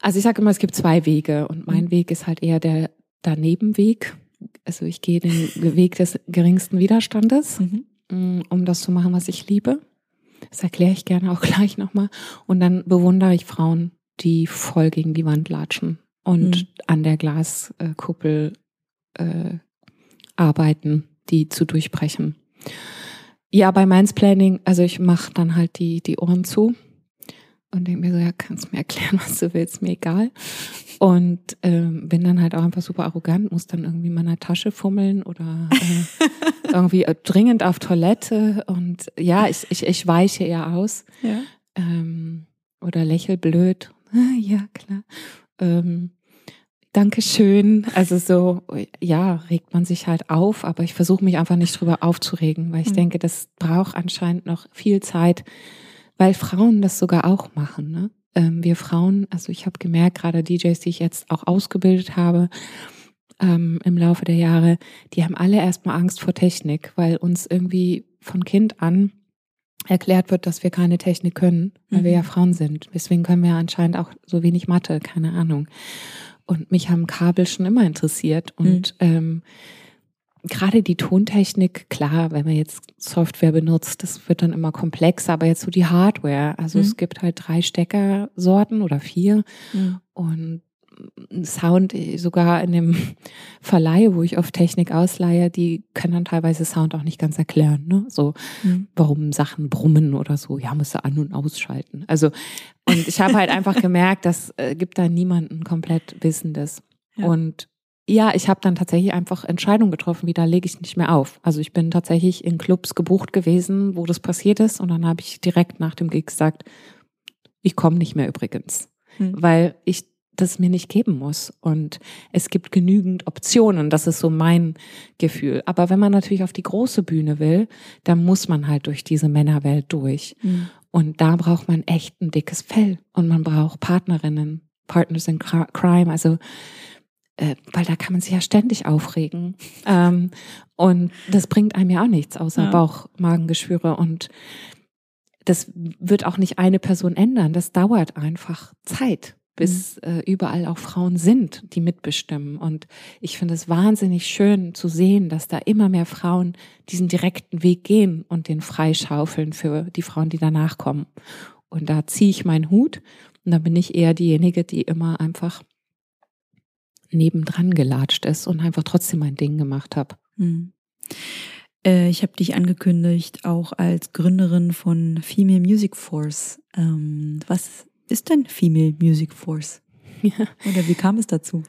also ich sage immer, es gibt zwei Wege und mein mhm. Weg ist halt eher der Danebenweg also ich gehe den Weg des geringsten Widerstandes, mhm. Mm, um das zu machen, was ich liebe. Das erkläre ich gerne auch gleich nochmal. Und dann bewundere ich Frauen, die voll gegen die Wand latschen und mhm. an der Glaskuppel äh, arbeiten, die zu durchbrechen. Ja, bei Planning, also ich mache dann halt die, die Ohren zu und denke mir so, ja, kannst mir erklären, was du willst, mir egal. Und ähm, bin dann halt auch einfach super arrogant, muss dann irgendwie in meiner Tasche fummeln oder äh, irgendwie äh, dringend auf Toilette. Und ja, ich, ich, ich weiche eher aus. Ja. Ähm, oder lächel blöd. ja, klar. Ähm, Dankeschön. Also so, ja, regt man sich halt auf, aber ich versuche mich einfach nicht drüber aufzuregen, weil ich mhm. denke, das braucht anscheinend noch viel Zeit, weil Frauen das sogar auch machen. Ne? ähm, wir Frauen, also ich habe gemerkt, gerade DJs, die ich jetzt auch ausgebildet habe ähm, im Laufe der Jahre, die haben alle erstmal Angst vor Technik, weil uns irgendwie von Kind an erklärt wird, dass wir keine Technik können, weil mhm. wir ja mhm. Frauen sind. Deswegen können wir ja anscheinend auch so wenig Mathe, keine Ahnung. Und mich haben Kabel schon immer interessiert und mhm. ähm, gerade die Tontechnik, klar, wenn man jetzt Software benutzt, das wird dann immer komplexer, aber jetzt so die Hardware. Also mhm. es gibt halt drei Steckersorten oder vier mhm. und Sound sogar in dem Verleih, wo ich oft Technik ausleihe, die können dann teilweise Sound auch nicht ganz erklären, ne? So, mhm. warum Sachen brummen oder so, ja, musst du an- und ausschalten. Also, und ich habe halt einfach gemerkt, das äh, gibt da niemanden komplett Wissendes. Ja. Und ja, ich habe dann tatsächlich einfach Entscheidungen getroffen, wie da lege ich nicht mehr auf. Also ich bin tatsächlich in Clubs gebucht gewesen, wo das passiert ist und dann habe ich direkt nach dem Gig gesagt, ich komme nicht mehr übrigens, hm. weil ich das mir nicht geben muss und es gibt genügend Optionen, das ist so mein Gefühl. Aber wenn man natürlich auf die große Bühne will, dann muss man halt durch diese Männerwelt durch. Hm. Und da braucht man echt ein dickes Fell und man braucht Partnerinnen, Partners in Crime, also äh, weil da kann man sich ja ständig aufregen. Ähm, und das bringt einem ja auch nichts, außer ja. Bauch-Magengeschwüre. Und das wird auch nicht eine Person ändern. Das dauert einfach Zeit, bis mhm. äh, überall auch Frauen sind, die mitbestimmen. Und ich finde es wahnsinnig schön zu sehen, dass da immer mehr Frauen diesen direkten Weg gehen und den freischaufeln für die Frauen, die danach kommen. Und da ziehe ich meinen Hut und da bin ich eher diejenige, die immer einfach nebendran gelatscht ist und einfach trotzdem mein Ding gemacht habe. Hm. Äh, ich habe dich angekündigt, auch als Gründerin von Female Music Force. Ähm, was ist denn Female Music Force? Ja. Oder wie kam es dazu?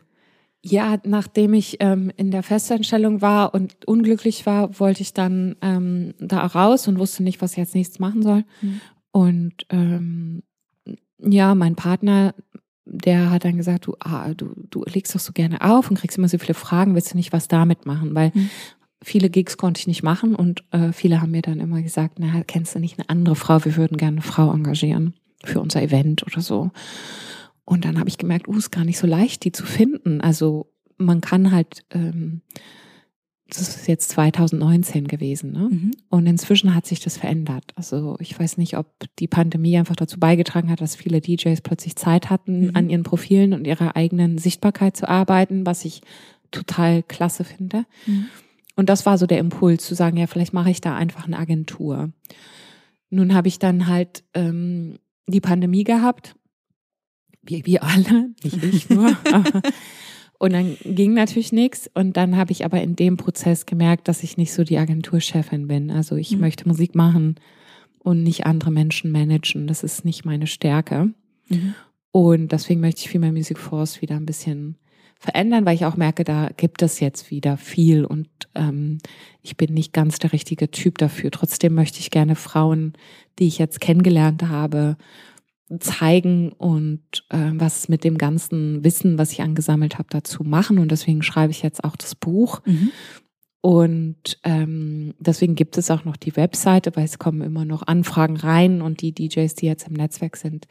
Ja, nachdem ich ähm, in der Festanstellung war und unglücklich war, wollte ich dann ähm, da raus und wusste nicht, was ich jetzt nächstes machen soll. Mhm. Und ähm, ja, mein Partner der hat dann gesagt, du, ah, du, du legst doch so gerne auf und kriegst immer so viele Fragen, willst du nicht was damit machen? Weil mhm. viele Gigs konnte ich nicht machen und äh, viele haben mir dann immer gesagt, na, kennst du nicht eine andere Frau? Wir würden gerne eine Frau engagieren für unser Event oder so. Und dann habe ich gemerkt, uh, ist gar nicht so leicht, die zu finden. Also man kann halt, ähm, das ist jetzt 2019 gewesen, ne? Mhm. Und inzwischen hat sich das verändert. Also ich weiß nicht, ob die Pandemie einfach dazu beigetragen hat, dass viele DJs plötzlich Zeit hatten, mhm. an ihren Profilen und ihrer eigenen Sichtbarkeit zu arbeiten, was ich total klasse finde. Mhm. Und das war so der Impuls zu sagen, ja, vielleicht mache ich da einfach eine Agentur. Nun habe ich dann halt ähm, die Pandemie gehabt. Wir, wir alle, nicht ich nur. und dann ging natürlich nichts. Und dann habe ich aber in dem Prozess gemerkt, dass ich nicht so die Agenturchefin bin. Also ich mhm. möchte Musik machen und nicht andere Menschen managen. Das ist nicht meine Stärke. Mhm. Und deswegen möchte ich Female Music Force wieder ein bisschen verändern, weil ich auch merke, da gibt es jetzt wieder viel und ähm, ich bin nicht ganz der richtige Typ dafür. Trotzdem möchte ich gerne Frauen, die ich jetzt kennengelernt habe, zeigen und äh, was mit dem ganzen Wissen, was ich angesammelt habe, dazu machen. Und deswegen schreibe ich jetzt auch das Buch. Mhm. Und ähm, deswegen gibt es auch noch die Webseite, weil es kommen immer noch Anfragen rein und die DJs, die jetzt im Netzwerk sind,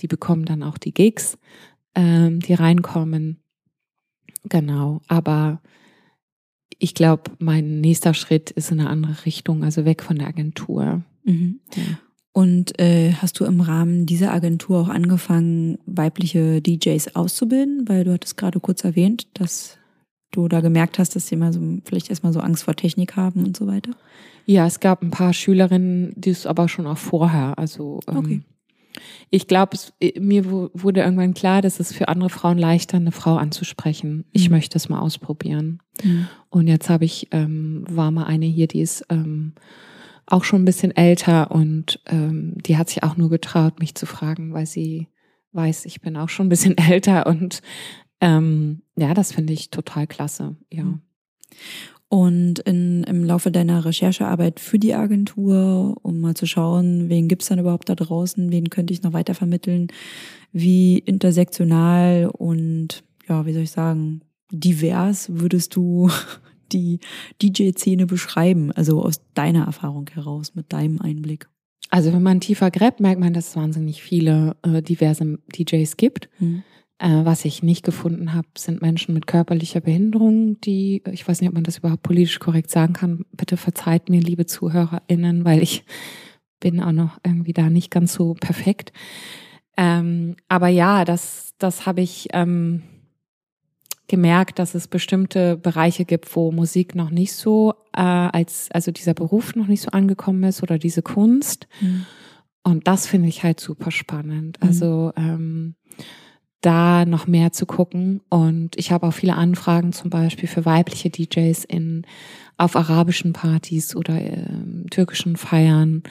die bekommen dann auch die Gigs, ähm, die reinkommen. Genau, aber ich glaube, mein nächster Schritt ist in eine andere Richtung, also weg von der Agentur. Mhm. Ja. Und äh, hast du im Rahmen dieser Agentur auch angefangen, weibliche DJs auszubilden? Weil du hattest gerade kurz erwähnt, dass du da gemerkt hast, dass sie immer so vielleicht erstmal so Angst vor Technik haben und so weiter. Ja, es gab ein paar Schülerinnen, die es aber schon auch vorher. Also ähm, okay. Ich glaube, äh, mir wurde irgendwann klar, dass es für andere Frauen leichter, eine Frau anzusprechen. Ich mhm. möchte es mal ausprobieren. Mhm. Und jetzt habe ich, ähm, war mal eine hier, die ist ähm, auch schon ein bisschen älter und ähm, die hat sich auch nur getraut, mich zu fragen, weil sie weiß, ich bin auch schon ein bisschen älter und ähm, ja, das finde ich total klasse, ja. Mhm. Und in, im Laufe deiner Recherchearbeit für die Agentur, um mal zu schauen, wen gibt's dann überhaupt da draußen, wen könnte ich noch weiter vermitteln, wie intersektional und ja, wie soll ich sagen, divers würdest du die DJ-Szene beschreiben, also aus deiner Erfahrung heraus, mit deinem Einblick? Also wenn man tiefer gräbt, merkt man, dass es wahnsinnig viele äh, diverse DJs gibt. Mhm. Äh, was ich nicht gefunden habe, sind Menschen mit körperlicher Behinderung, die, ich weiß nicht, ob man das überhaupt politisch korrekt sagen kann. Bitte verzeiht mir, liebe ZuhörerInnen, weil ich bin auch noch irgendwie da nicht ganz so perfekt. Ähm, aber ja, das, das habe ich ähm, gemerkt, dass es bestimmte Bereiche gibt, wo Musik noch nicht so äh, als, also dieser Beruf noch nicht so angekommen ist oder diese Kunst. Mhm. Und das finde ich halt super spannend. Mhm. Also ähm, da noch mehr zu gucken. Und ich habe auch viele Anfragen zum Beispiel für weibliche DJs in auf arabischen Partys oder äh, türkischen Feiern.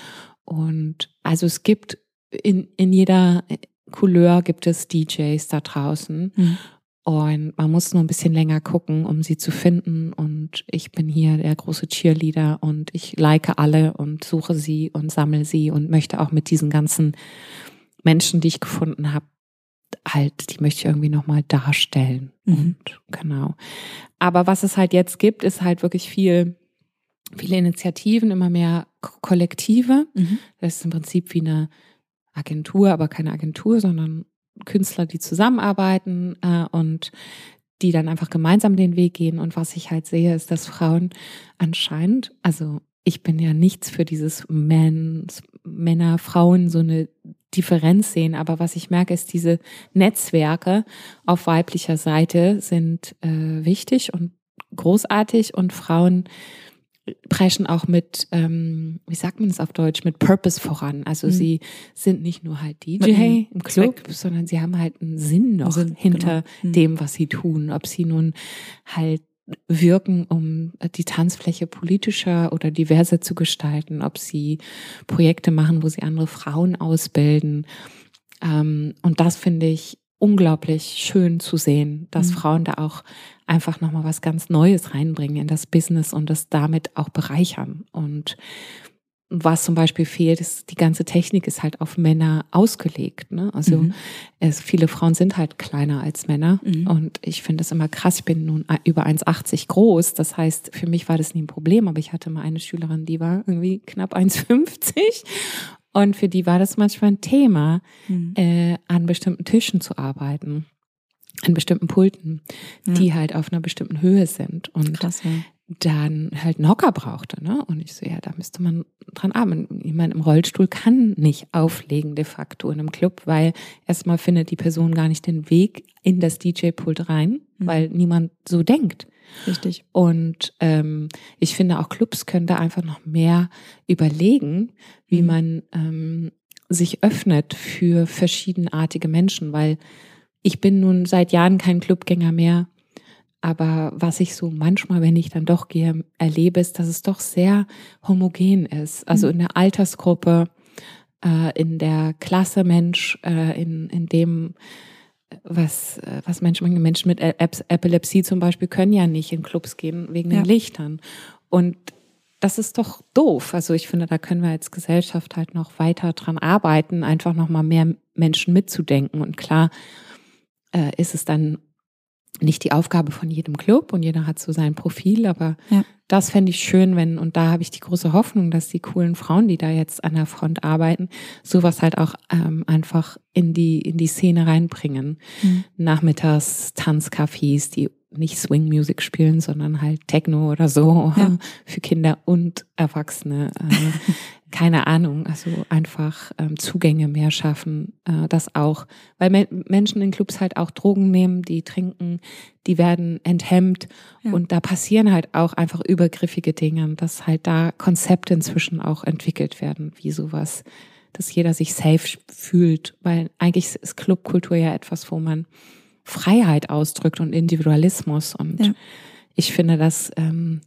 Und also es gibt in, in jeder Couleur gibt es DJs da draußen. Mhm. Und man muss nur ein bisschen länger gucken, um sie zu finden. Und ich bin hier der große Cheerleader und ich like alle und suche sie und sammle sie und möchte auch mit diesen ganzen Menschen, die ich gefunden habe, halt, die möchte ich irgendwie nochmal darstellen. Mhm. Und genau. Aber was es halt jetzt gibt, ist halt wirklich viel, viele Initiativen, immer mehr Kollektive. Mhm. Das ist im Prinzip wie eine Agentur, aber keine Agentur, sondern Künstler, die zusammenarbeiten äh, und die dann einfach gemeinsam den Weg gehen. Und was ich halt sehe, ist, dass Frauen anscheinend, also ich bin ja nichts für dieses Männer, Frauen, so eine Differenz sehen. Aber was ich merke, ist, diese Netzwerke auf weiblicher Seite sind äh, wichtig und großartig und Frauen preschen auch mit, ähm, wie sagt man das auf Deutsch, mit Purpose voran. Also mhm. sie sind nicht nur halt DJ im Club, Zweck. sondern sie haben halt einen Sinn noch Sinn, hinter genau. mhm. dem, was sie tun. Ob sie nun halt wirken, um die Tanzfläche politischer oder diverser zu gestalten, ob sie Projekte machen, wo sie andere Frauen ausbilden. Ähm, und das finde ich unglaublich schön zu sehen, dass mhm. Frauen da auch einfach nochmal was ganz Neues reinbringen in das Business und das damit auch bereichern. Und was zum Beispiel fehlt, ist, die ganze Technik ist halt auf Männer ausgelegt. Ne? Also mhm. es, viele Frauen sind halt kleiner als Männer. Mhm. Und ich finde es immer krass, ich bin nun über 1,80 groß. Das heißt, für mich war das nie ein Problem, aber ich hatte mal eine Schülerin, die war irgendwie knapp 1,50. Und für die war das manchmal ein Thema, mhm. äh, an bestimmten Tischen zu arbeiten. an bestimmten Pulten, Ja. die halt auf einer bestimmten Höhe sind. Und Krass, ja. Dann halt einen Hocker brauchte. Ne? Und ich so, ja, da müsste man dran arbeiten. Jemand im Rollstuhl kann nicht auflegen de facto in einem Club, weil erstmal findet die Person gar nicht den Weg in das DJ-Pult rein, Mhm. weil niemand so denkt. Richtig. Und ähm, ich finde auch Clubs können da einfach noch mehr überlegen, wie Mhm. man ähm, sich öffnet für verschiedenartige Menschen, weil ich bin nun seit Jahren kein Clubgänger mehr. Aber was ich so manchmal, wenn ich dann doch gehe, erlebe, ist, dass es doch sehr homogen ist. Also in der Altersgruppe, äh, in der Klasse Mensch, äh, in, in dem, was, äh, was Menschen, Menschen mit Ep- Epilepsie zum Beispiel können ja nicht in Clubs gehen wegen Ja. den Lichtern. Und das ist doch doof. Also ich finde, da können wir als Gesellschaft halt noch weiter dran arbeiten, einfach noch mal mehr Menschen mitzudenken. Und klar äh, ist es dann nicht die Aufgabe von jedem Club und jeder hat so sein Profil, aber Ja. das fände ich schön, wenn, und da habe ich die große Hoffnung, dass die coolen Frauen, die da jetzt an der Front arbeiten, sowas halt auch ähm, einfach in die, in die Szene reinbringen. Mhm. Nachmittags Tanzcafés, die nicht Swing Music spielen, sondern halt Techno oder so Ja. für Kinder und Erwachsene. Keine Ahnung, also einfach ähm, Zugänge mehr schaffen, äh, das auch. Weil Me Menschen in Clubs halt auch Drogen nehmen, die trinken, die werden enthemmt Ja. und da passieren halt auch einfach übergriffige Dinge, dass halt da Konzepte inzwischen auch entwickelt werden, wie sowas, dass jeder sich safe fühlt, weil eigentlich ist Clubkultur ja etwas, wo man Freiheit ausdrückt und Individualismus und Ja. ich finde, das ähm,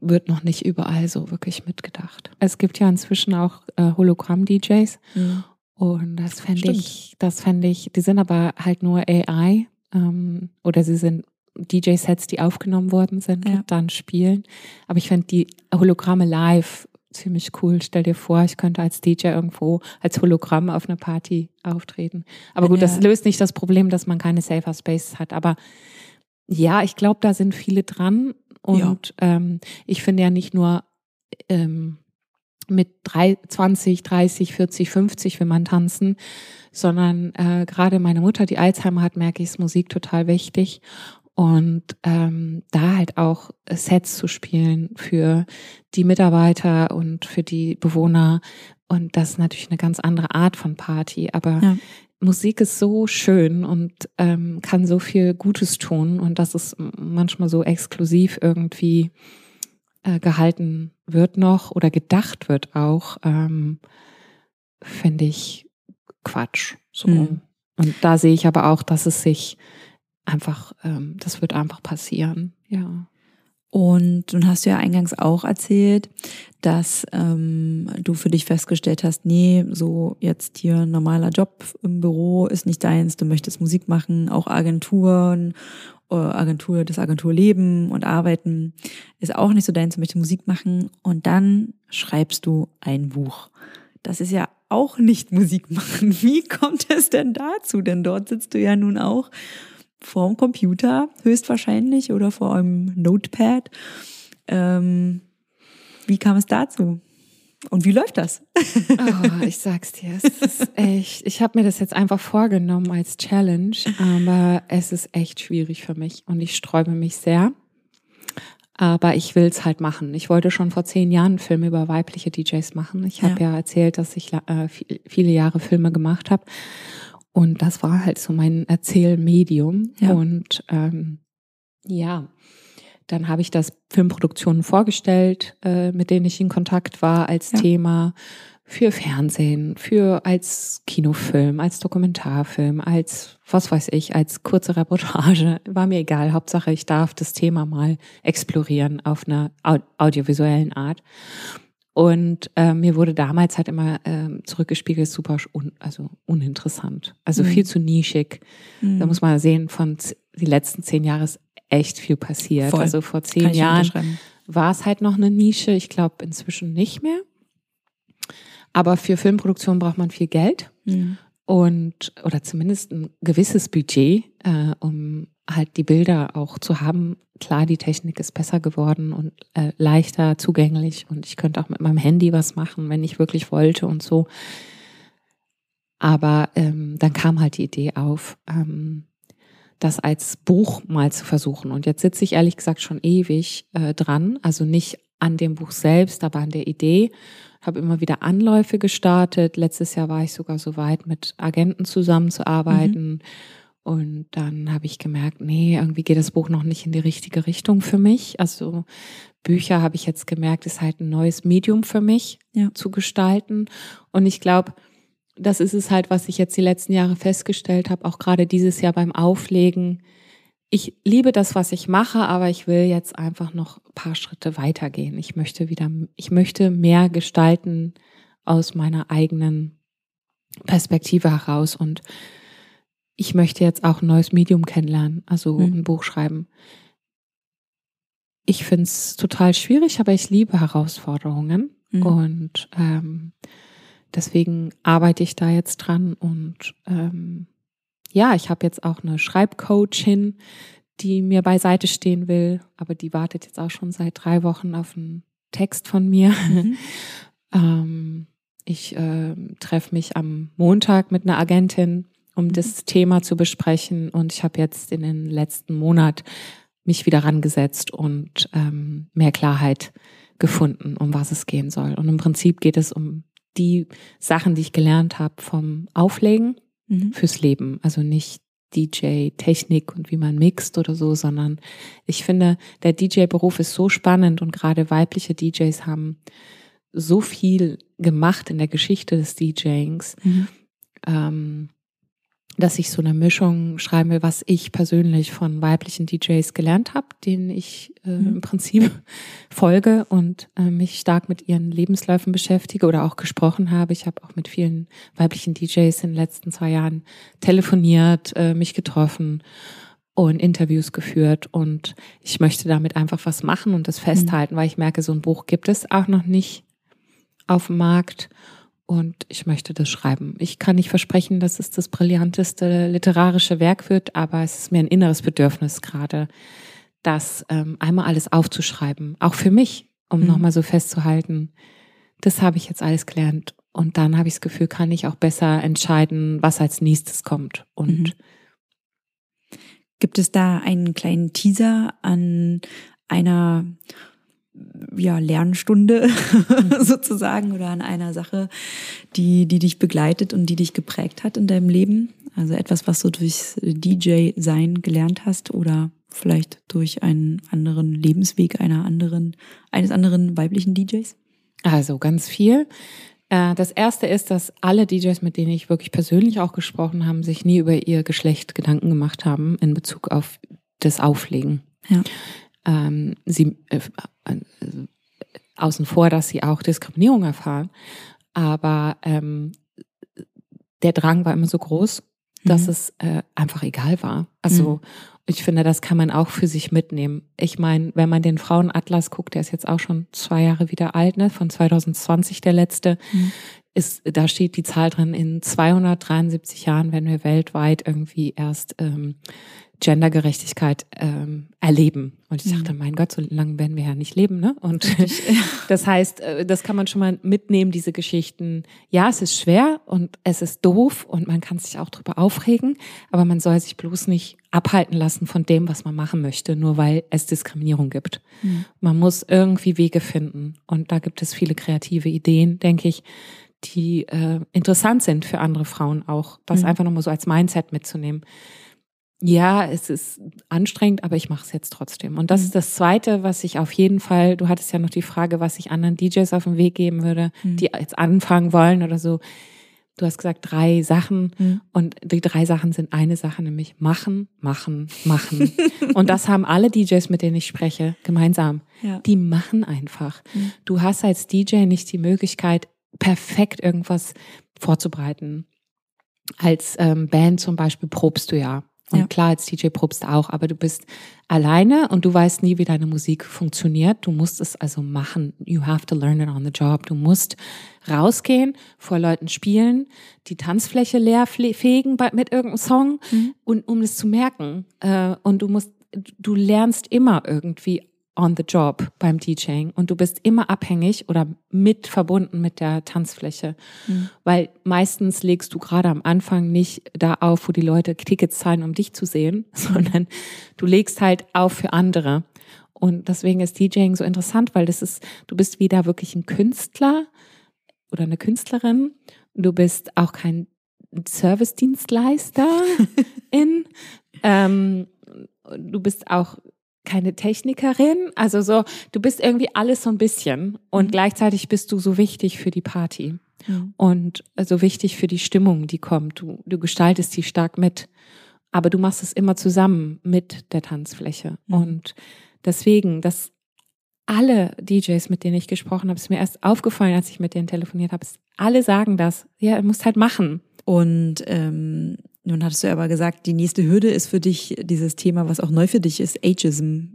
wird noch nicht überall so wirklich mitgedacht. Es gibt ja inzwischen auch äh, Hologramm-DJs Mhm. und das fände ich, das fände ich, die sind aber halt nur AI ähm, oder sie sind DJ-Sets, die aufgenommen worden sind Ja. und dann spielen. Aber ich fände die Hologramme live ziemlich cool. Stell dir vor, ich könnte als DJ irgendwo als Hologramm auf einer Party auftreten. Aber gut, das er- löst nicht das Problem, dass man keine Safer Spaces hat. Aber ja, ich glaube, da sind viele dran. Und ähm, ich finde ja nicht nur ähm, mit drei, 20, 30, 40, 50 will man tanzen, sondern äh, gerade meine Mutter, die Alzheimer hat, merke ich, ist Musik total wichtig. Und ähm, da halt auch Sets zu spielen für die Mitarbeiter und für die Bewohner. Und das ist natürlich eine ganz andere Art von Party. Aber Ja. Musik ist so schön und ähm, kann so viel Gutes tun. Und dass es manchmal so exklusiv irgendwie äh, gehalten wird noch oder gedacht wird auch, ähm, finde ich Quatsch. So. Mhm. Und da sehe ich aber auch, dass es sich einfach, ähm, das wird einfach passieren. Ja. Und nun hast du ja eingangs auch erzählt, dass ähm, du für dich festgestellt hast, nee, so jetzt hier ein normaler Job im Büro ist nicht deins, du möchtest Musik machen, auch Agenturen, äh, Agentur, das Agenturleben und Arbeiten ist auch nicht so deins, du möchtest Musik machen und dann schreibst du ein Buch. Das ist ja auch nicht Musik machen. Wie kommt es denn dazu? Denn dort sitzt du ja nun auch vorm Computer höchstwahrscheinlich oder vor einem Notepad. Ähm, wie kam es dazu? Und wie läuft das? Oh, ich sag's dir, es ist echt. Ich habe mir das jetzt einfach vorgenommen als Challenge, aber es ist echt schwierig für mich und ich sträube mich sehr. Aber ich will's halt machen. Ich wollte schon vor zehn Jahren einen Film über weibliche DJs machen. Ich habe Ja. ja. erzählt, dass ich äh, viel- viele Jahre Filme gemacht habe. Und das war halt so mein Erzählmedium. Ja. Und ähm, ja, dann habe ich das Filmproduktionen vorgestellt, äh, mit denen ich in Kontakt war als Ja. Thema für Fernsehen, für als Kinofilm, als Dokumentarfilm, als was weiß ich, als kurze Reportage. War mir egal. Hauptsache, ich darf das Thema mal explorieren auf einer au audiovisuellen Art. Und äh, mir wurde damals halt immer ähm, zurückgespiegelt, super un also uninteressant. Also Mhm. viel zu nischig. Da muss man sehen, von die letzten zehn Jahre ist echt viel passiert. Voll. Also vor zehn Jahren war es halt noch eine Nische. Ich glaube inzwischen nicht mehr. Aber für Filmproduktion braucht man viel Geld Mhm. Und oder zumindest ein gewisses Budget, äh, um halt die Bilder auch zu haben. Klar, die Technik ist besser geworden und äh, leichter zugänglich und ich könnte auch mit meinem Handy was machen, wenn ich wirklich wollte und so. Aber ähm, dann kam halt die Idee auf, ähm, das als Buch mal zu versuchen. Und jetzt sitze ich ehrlich gesagt schon ewig äh, dran, also nicht an dem Buch selbst, aber an der Idee. Habe immer wieder Anläufe gestartet. Letztes Jahr war ich sogar so weit, mit Agenten zusammenzuarbeiten. Mhm. Und dann habe ich gemerkt, nee, irgendwie geht das Buch noch nicht in die richtige Richtung für mich. Also Bücher habe ich jetzt gemerkt, ist halt ein neues Medium für mich ja. zu gestalten. Und ich glaube, das ist es halt, was ich jetzt die letzten Jahre festgestellt habe, auch gerade dieses Jahr beim Auflegen. Ich liebe das, was ich mache, aber ich will jetzt einfach noch ein paar Schritte weitergehen. Ich möchte wieder, ich möchte mehr gestalten aus meiner eigenen Perspektive heraus und ich möchte jetzt auch ein neues Medium kennenlernen, also mhm. ein Buch schreiben. Ich finde es total schwierig, aber ich liebe Herausforderungen mhm. und ähm, deswegen arbeite ich da jetzt dran und ähm, ja, ich habe jetzt auch eine Schreibcoachin, die mir beiseite stehen will, aber die wartet jetzt auch schon seit drei Wochen auf einen Text von mir. Mhm. ähm, ich äh, treffe mich am Montag mit einer Agentin, um mhm. das Thema zu besprechen. Und ich habe jetzt in den letzten Monat mich wieder rangesetzt und ähm, mehr Klarheit gefunden, um was es gehen soll. Und im Prinzip geht es um die Sachen, die ich gelernt habe vom Auflegen mhm. fürs Leben. Also nicht DJ-Technik und wie man mixt oder so, sondern ich finde, der DJ-Beruf ist so spannend und gerade weibliche DJs haben so viel gemacht in der Geschichte des DJings. Mhm. Ähm, dass ich so eine Mischung schreiben will, was ich persönlich von weiblichen DJs gelernt habe, denen ich äh, mhm. im Prinzip folge und äh, mich stark mit ihren Lebensläufen beschäftige oder auch gesprochen habe. Ich habe auch mit vielen weiblichen DJs in den letzten zwei Jahren telefoniert, äh, mich getroffen und Interviews geführt und ich möchte damit einfach was machen und das mhm. festhalten, mhm. weil ich merke, so ein Buch gibt es auch noch nicht auf dem Markt und ich möchte das schreiben. Ich kann nicht versprechen, dass es das brillanteste literarische Werk wird, aber es ist mir ein inneres Bedürfnis gerade, das ähm, einmal alles aufzuschreiben, auch für mich, um mhm. nochmal so festzuhalten, das habe ich jetzt alles gelernt. Und dann habe ich das Gefühl, kann ich auch besser entscheiden, was als nächstes kommt. Und mhm. gibt es da einen kleinen Teaser an einer ja, Lernstunde sozusagen oder an einer Sache, die, die dich begleitet und die dich geprägt hat in deinem Leben? Also etwas, was du durchs DJ-Sein gelernt hast oder vielleicht durch einen anderen Lebensweg einer anderen, eines anderen weiblichen DJs? Also ganz viel. Äh, das erste ist, dass alle DJs, mit denen ich wirklich persönlich auch gesprochen habe, sich nie über ihr Geschlecht Gedanken gemacht haben in Bezug auf das Auflegen. Ja ähm, sie äh, äh, außen vor, dass sie auch Diskriminierung erfahren. Aber ähm, der Drang war immer so groß, dass mhm. es äh, einfach egal war. Also mhm. ich finde, das kann man auch für sich mitnehmen. Ich meine, wenn man den Frauenatlas guckt, der ist jetzt auch schon zwei Jahre wieder alt, ne, von 2020 der letzte, mhm. ist, da steht die Zahl drin, in 273 Jahren werden wir weltweit irgendwie erst ähm, Gendergerechtigkeit ähm, erleben. Und ich dachte, mhm. mein Gott, so lange werden wir ja nicht leben, ne? Und das heißt, äh, das kann man schon mal mitnehmen, diese Geschichten. Ja, es ist schwer und es ist doof und man kann sich auch drüber aufregen, aber man soll sich bloß nicht abhalten lassen von dem, was man machen möchte, nur weil es Diskriminierung gibt. Mhm. Man muss irgendwie Wege finden. Und da gibt es viele kreative Ideen, denke ich, die äh, interessant sind für andere Frauen auch, das mhm. einfach nochmal so als Mindset mitzunehmen ja, es ist anstrengend, aber ich mache es jetzt trotzdem. Und das mhm. ist das Zweite, was ich auf jeden Fall, du hattest ja noch die Frage, was ich anderen DJs auf den Weg geben würde, mhm. die jetzt anfangen wollen oder so. Du hast gesagt drei Sachen mhm. und die drei Sachen sind eine Sache, nämlich machen, machen, machen. und das haben alle DJs, mit denen ich spreche, gemeinsam. Ja. Die machen einfach. Mhm. Du hast als DJ nicht die Möglichkeit, perfekt irgendwas vorzubereiten. Als ähm, Band zum Beispiel probst du ja. Und ja. klar, als DJ probst auch, aber du bist alleine und du weißt nie, wie deine Musik funktioniert. Du musst es also machen. You have to learn it on the job. Du musst rausgehen, vor Leuten spielen, die Tanzfläche leer fegen mit irgendeinem Song mhm. und um es zu merken. Äh, und du musst, du lernst immer irgendwie on the job beim DJing und du bist immer abhängig oder mit verbunden mit der Tanzfläche. Mhm. Weil meistens legst du gerade am Anfang nicht da auf, wo die Leute Tickets zahlen, um dich zu sehen, sondern du legst halt auf für andere. Und deswegen ist DJing so interessant, weil das ist, du bist wieder wirklich ein Künstler oder eine Künstlerin. Du bist auch kein Service-Dienstleister in. Ähm, du bist auch keine Technikerin. Also so, du bist irgendwie alles so ein bisschen und mhm. gleichzeitig bist du so wichtig für die Party mhm. und so wichtig für die Stimmung, die kommt. Du, du gestaltest die stark mit, aber du machst es immer zusammen mit der Tanzfläche mhm. und deswegen, dass alle DJs, mit denen ich gesprochen habe, ist mir erst aufgefallen, als ich mit denen telefoniert habe. Alle sagen das. Ja, du musst halt machen. Und ähm, nun hattest du aber gesagt, die nächste Hürde ist für dich dieses Thema, was auch neu für dich ist, Ageism.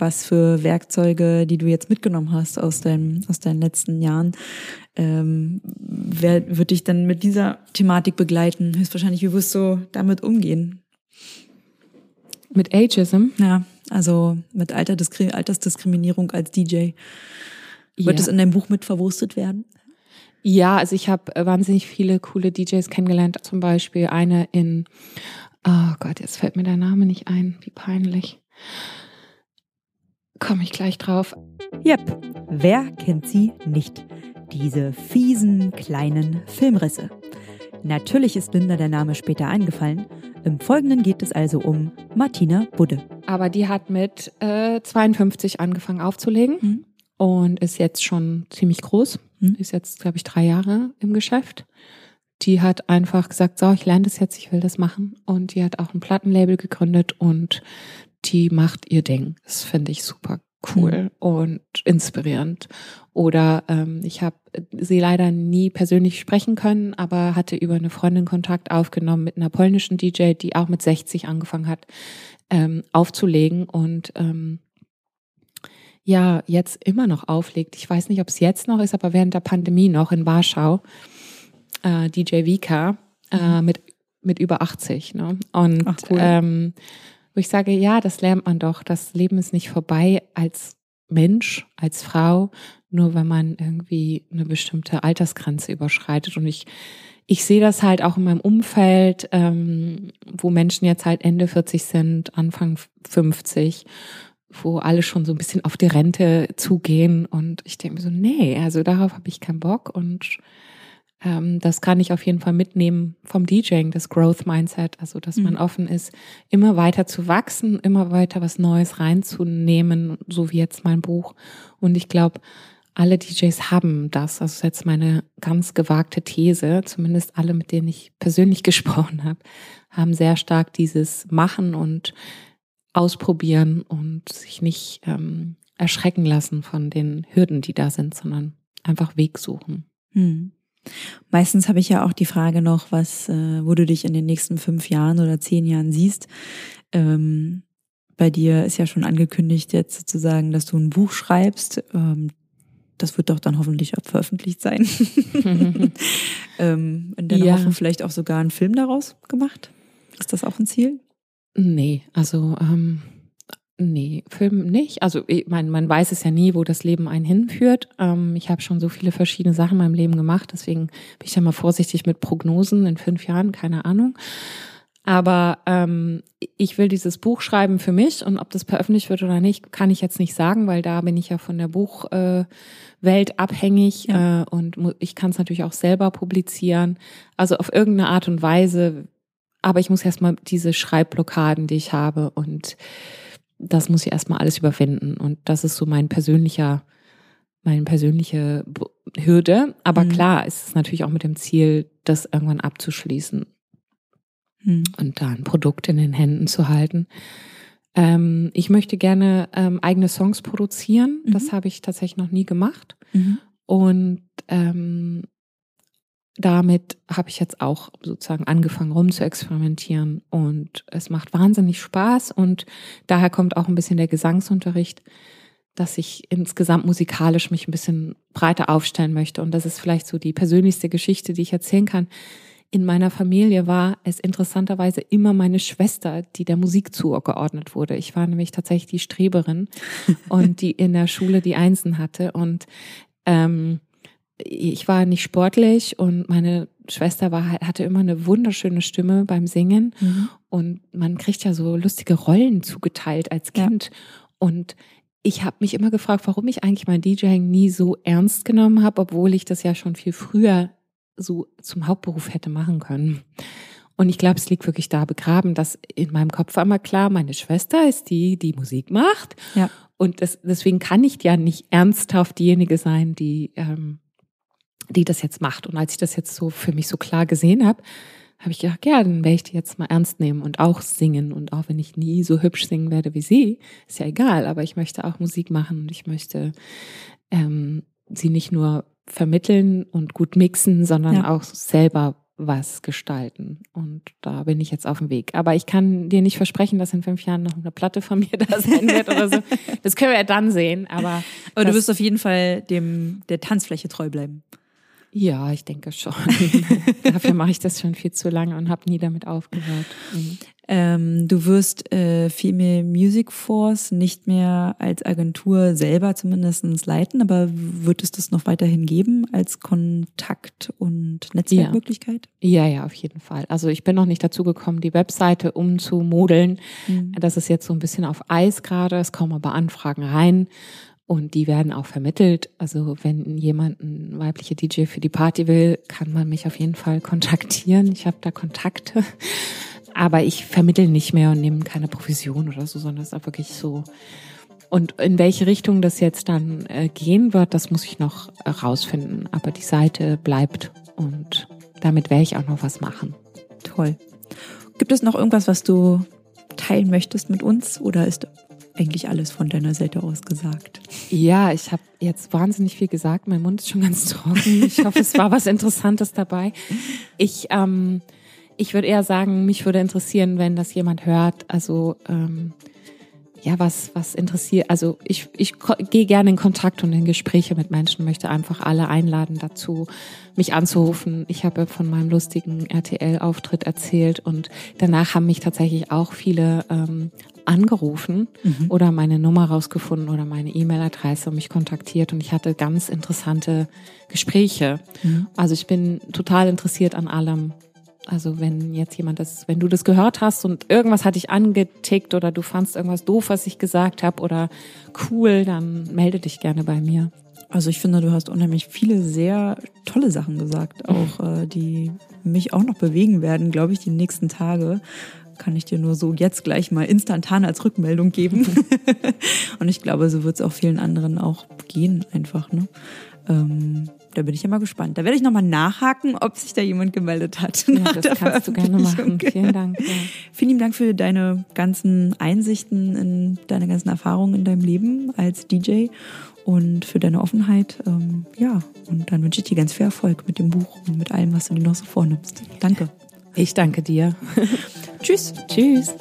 Was für Werkzeuge, die du jetzt mitgenommen hast aus, deinem, aus deinen letzten Jahren, ähm, wer wird dich dann mit dieser Thematik begleiten? Höchstwahrscheinlich, wie wirst du damit umgehen? Mit Ageism? Ja, also mit Altersdiskriminierung als DJ. Wird es in deinem Buch mit verwurstet werden? Ja, also ich habe äh, wahnsinnig viele coole DJs kennengelernt. Zum Beispiel eine in, oh Gott, jetzt fällt mir der Name nicht ein. Wie peinlich. Komme ich gleich drauf. Yep, wer kennt sie nicht? Diese fiesen kleinen Filmrisse. Natürlich ist Linda der Name später eingefallen. Im Folgenden geht es also um Martina Budde. Aber die hat mit äh, 52 angefangen aufzulegen mhm. Und ist jetzt schon ziemlich groß. Hm? Ist jetzt, glaube ich, drei Jahre im Geschäft. Die hat einfach gesagt, so, ich lerne das jetzt, ich will das machen. Und die hat auch ein Plattenlabel gegründet und die macht ihr Ding. Das finde ich super cool mhm. und inspirierend. Oder ähm, ich habe sie leider nie persönlich sprechen können, aber hatte über eine Freundin Kontakt aufgenommen mit einer polnischen DJ, die auch mit 60 angefangen hat ähm, aufzulegen und ähm, ja jetzt immer noch auflegt. Ich weiß nicht, ob es jetzt noch ist, aber während der Pandemie noch in Warschau, äh, DJ Vika äh, mhm. mit, mit über 80. Ne? Und Ach, cool. ähm, wo ich sage, ja, das lernt man doch. Das Leben ist nicht vorbei als Mensch, als Frau, nur wenn man irgendwie eine bestimmte Altersgrenze überschreitet. Und ich, ich sehe das halt auch in meinem Umfeld, ähm, wo Menschen jetzt halt Ende 40 sind, Anfang 50 wo alle schon so ein bisschen auf die Rente zugehen. Und ich denke mir so, nee, also darauf habe ich keinen Bock. Und ähm, das kann ich auf jeden Fall mitnehmen vom DJing, das Growth Mindset, also dass man mhm. offen ist, immer weiter zu wachsen, immer weiter was Neues reinzunehmen, so wie jetzt mein Buch. Und ich glaube, alle DJs haben das. Also jetzt meine ganz gewagte These, zumindest alle, mit denen ich persönlich gesprochen habe, haben sehr stark dieses Machen und ausprobieren und sich nicht ähm, erschrecken lassen von den Hürden, die da sind, sondern einfach Weg suchen. Hm. Meistens habe ich ja auch die Frage noch, was, äh, wo du dich in den nächsten fünf Jahren oder zehn Jahren siehst. Ähm, bei dir ist ja schon angekündigt jetzt sozusagen, dass du ein Buch schreibst. Ähm, das wird doch dann hoffentlich auch veröffentlicht sein. ähm, in deiner ja. Hoffnung vielleicht auch sogar ein Film daraus gemacht. Ist das auch ein Ziel? Nee, also ähm, nee, Film nicht. Also ich mein, man weiß es ja nie, wo das Leben einen hinführt. Ähm, ich habe schon so viele verschiedene Sachen in meinem Leben gemacht, deswegen bin ich ja mal vorsichtig mit Prognosen in fünf Jahren, keine Ahnung. Aber ähm, ich will dieses Buch schreiben für mich und ob das veröffentlicht wird oder nicht, kann ich jetzt nicht sagen, weil da bin ich ja von der Buchwelt äh, abhängig ja. äh, und ich kann es natürlich auch selber publizieren. Also auf irgendeine Art und Weise aber ich muss erstmal diese Schreibblockaden, die ich habe und das muss ich erstmal alles überwinden. Und das ist so mein persönlicher, meine persönliche Hürde. Aber mhm. klar ist es natürlich auch mit dem Ziel, das irgendwann abzuschließen mhm. und da ein Produkt in den Händen zu halten. Ähm, ich möchte gerne ähm, eigene Songs produzieren. Mhm. Das habe ich tatsächlich noch nie gemacht. Mhm. Und ähm, damit habe ich jetzt auch sozusagen angefangen rum zu experimentieren und es macht wahnsinnig Spaß und daher kommt auch ein bisschen der Gesangsunterricht, dass ich insgesamt musikalisch mich ein bisschen breiter aufstellen möchte und das ist vielleicht so die persönlichste Geschichte, die ich erzählen kann. in meiner Familie war es interessanterweise immer meine Schwester, die der Musik zugeordnet wurde. Ich war nämlich tatsächlich die Streberin und die in der Schule die Einsen hatte. Und ähm, ich war nicht sportlich und meine Schwester war, hatte immer eine wunderschöne Stimme beim Singen. Mhm. Und man kriegt ja so lustige Rollen zugeteilt als Kind. Ja. Und ich habe mich immer gefragt, warum ich eigentlich mein DJing nie so ernst genommen habe, obwohl ich das ja schon viel früher so zum Hauptberuf hätte machen können. Und ich glaube, es liegt wirklich da begraben, dass in meinem Kopf war immer klar, meine Schwester ist die, die Musik macht. Ja. Und das, deswegen kann ich ja nicht ernsthaft diejenige sein, die, ähm, die das jetzt macht. Und als ich das jetzt so für mich so klar gesehen habe, habe ich gedacht, ja, dann werde ich die jetzt mal ernst nehmen und auch singen. Und auch wenn ich nie so hübsch singen werde wie sie, ist ja egal, aber ich möchte auch Musik machen und ich möchte ähm, sie nicht nur vermitteln und gut mixen, sondern ja. auch selber was gestalten. Und da bin ich jetzt auf dem Weg. Aber ich kann dir nicht versprechen, dass in fünf Jahren noch eine Platte von mir da sein wird oder so. Das können wir ja dann sehen. Aber, aber du wirst auf jeden Fall dem der Tanzfläche treu bleiben. Ja, ich denke schon. Dafür mache ich das schon viel zu lange und habe nie damit aufgehört. Mhm. Ähm, du wirst äh, Female Music Force nicht mehr als Agentur selber zumindest leiten, aber wird es das noch weiterhin geben als Kontakt- und Netzwerkmöglichkeit? Ja. ja, ja, auf jeden Fall. Also ich bin noch nicht dazu gekommen, die Webseite umzumodeln. Mhm. Das ist jetzt so ein bisschen auf Eis gerade. Es kommen aber Anfragen rein. Und die werden auch vermittelt. Also wenn jemand ein weibliche DJ für die Party will, kann man mich auf jeden Fall kontaktieren. Ich habe da Kontakte. Aber ich vermittel nicht mehr und nehme keine Provision oder so, sondern es ist auch wirklich so. Und in welche Richtung das jetzt dann äh, gehen wird, das muss ich noch rausfinden. Aber die Seite bleibt und damit werde ich auch noch was machen. Toll. Gibt es noch irgendwas, was du teilen möchtest mit uns oder ist eigentlich alles von deiner Seite aus gesagt. Ja, ich habe jetzt wahnsinnig viel gesagt. Mein Mund ist schon ganz trocken. Ich hoffe, es war was Interessantes dabei. Ich, ähm, ich würde eher sagen, mich würde interessieren, wenn das jemand hört. Also ähm, ja, was, was interessiert, also ich, ich gehe gerne in Kontakt und in Gespräche mit Menschen, möchte einfach alle einladen dazu, mich anzurufen. Ich habe von meinem lustigen RTL-Auftritt erzählt und danach haben mich tatsächlich auch viele ähm, angerufen mhm. oder meine Nummer rausgefunden oder meine E-Mail-Adresse und mich kontaktiert und ich hatte ganz interessante Gespräche. Mhm. Also ich bin total interessiert an allem, also wenn jetzt jemand das, wenn du das gehört hast und irgendwas hat dich angetickt oder du fandst irgendwas doof, was ich gesagt habe oder cool, dann melde dich gerne bei mir. Also ich finde, du hast unheimlich viele sehr tolle Sachen gesagt, auch äh, die mich auch noch bewegen werden, glaube ich, die nächsten Tage. Kann ich dir nur so jetzt gleich mal instantan als Rückmeldung geben. und ich glaube, so wird es auch vielen anderen auch gehen, einfach. Ne? Ähm, da bin ich ja mal gespannt. Da werde ich nochmal nachhaken, ob sich da jemand gemeldet hat. Ja, das kannst du gerne machen. Vielen Dank. Ja. Vielen Dank für deine ganzen Einsichten in deine ganzen Erfahrungen in deinem Leben als DJ und für deine Offenheit. Ähm, ja, und dann wünsche ich dir ganz viel Erfolg mit dem Buch und mit allem, was du dir noch so vornimmst. Danke. Ich danke dir. Tschüss. Tschüss.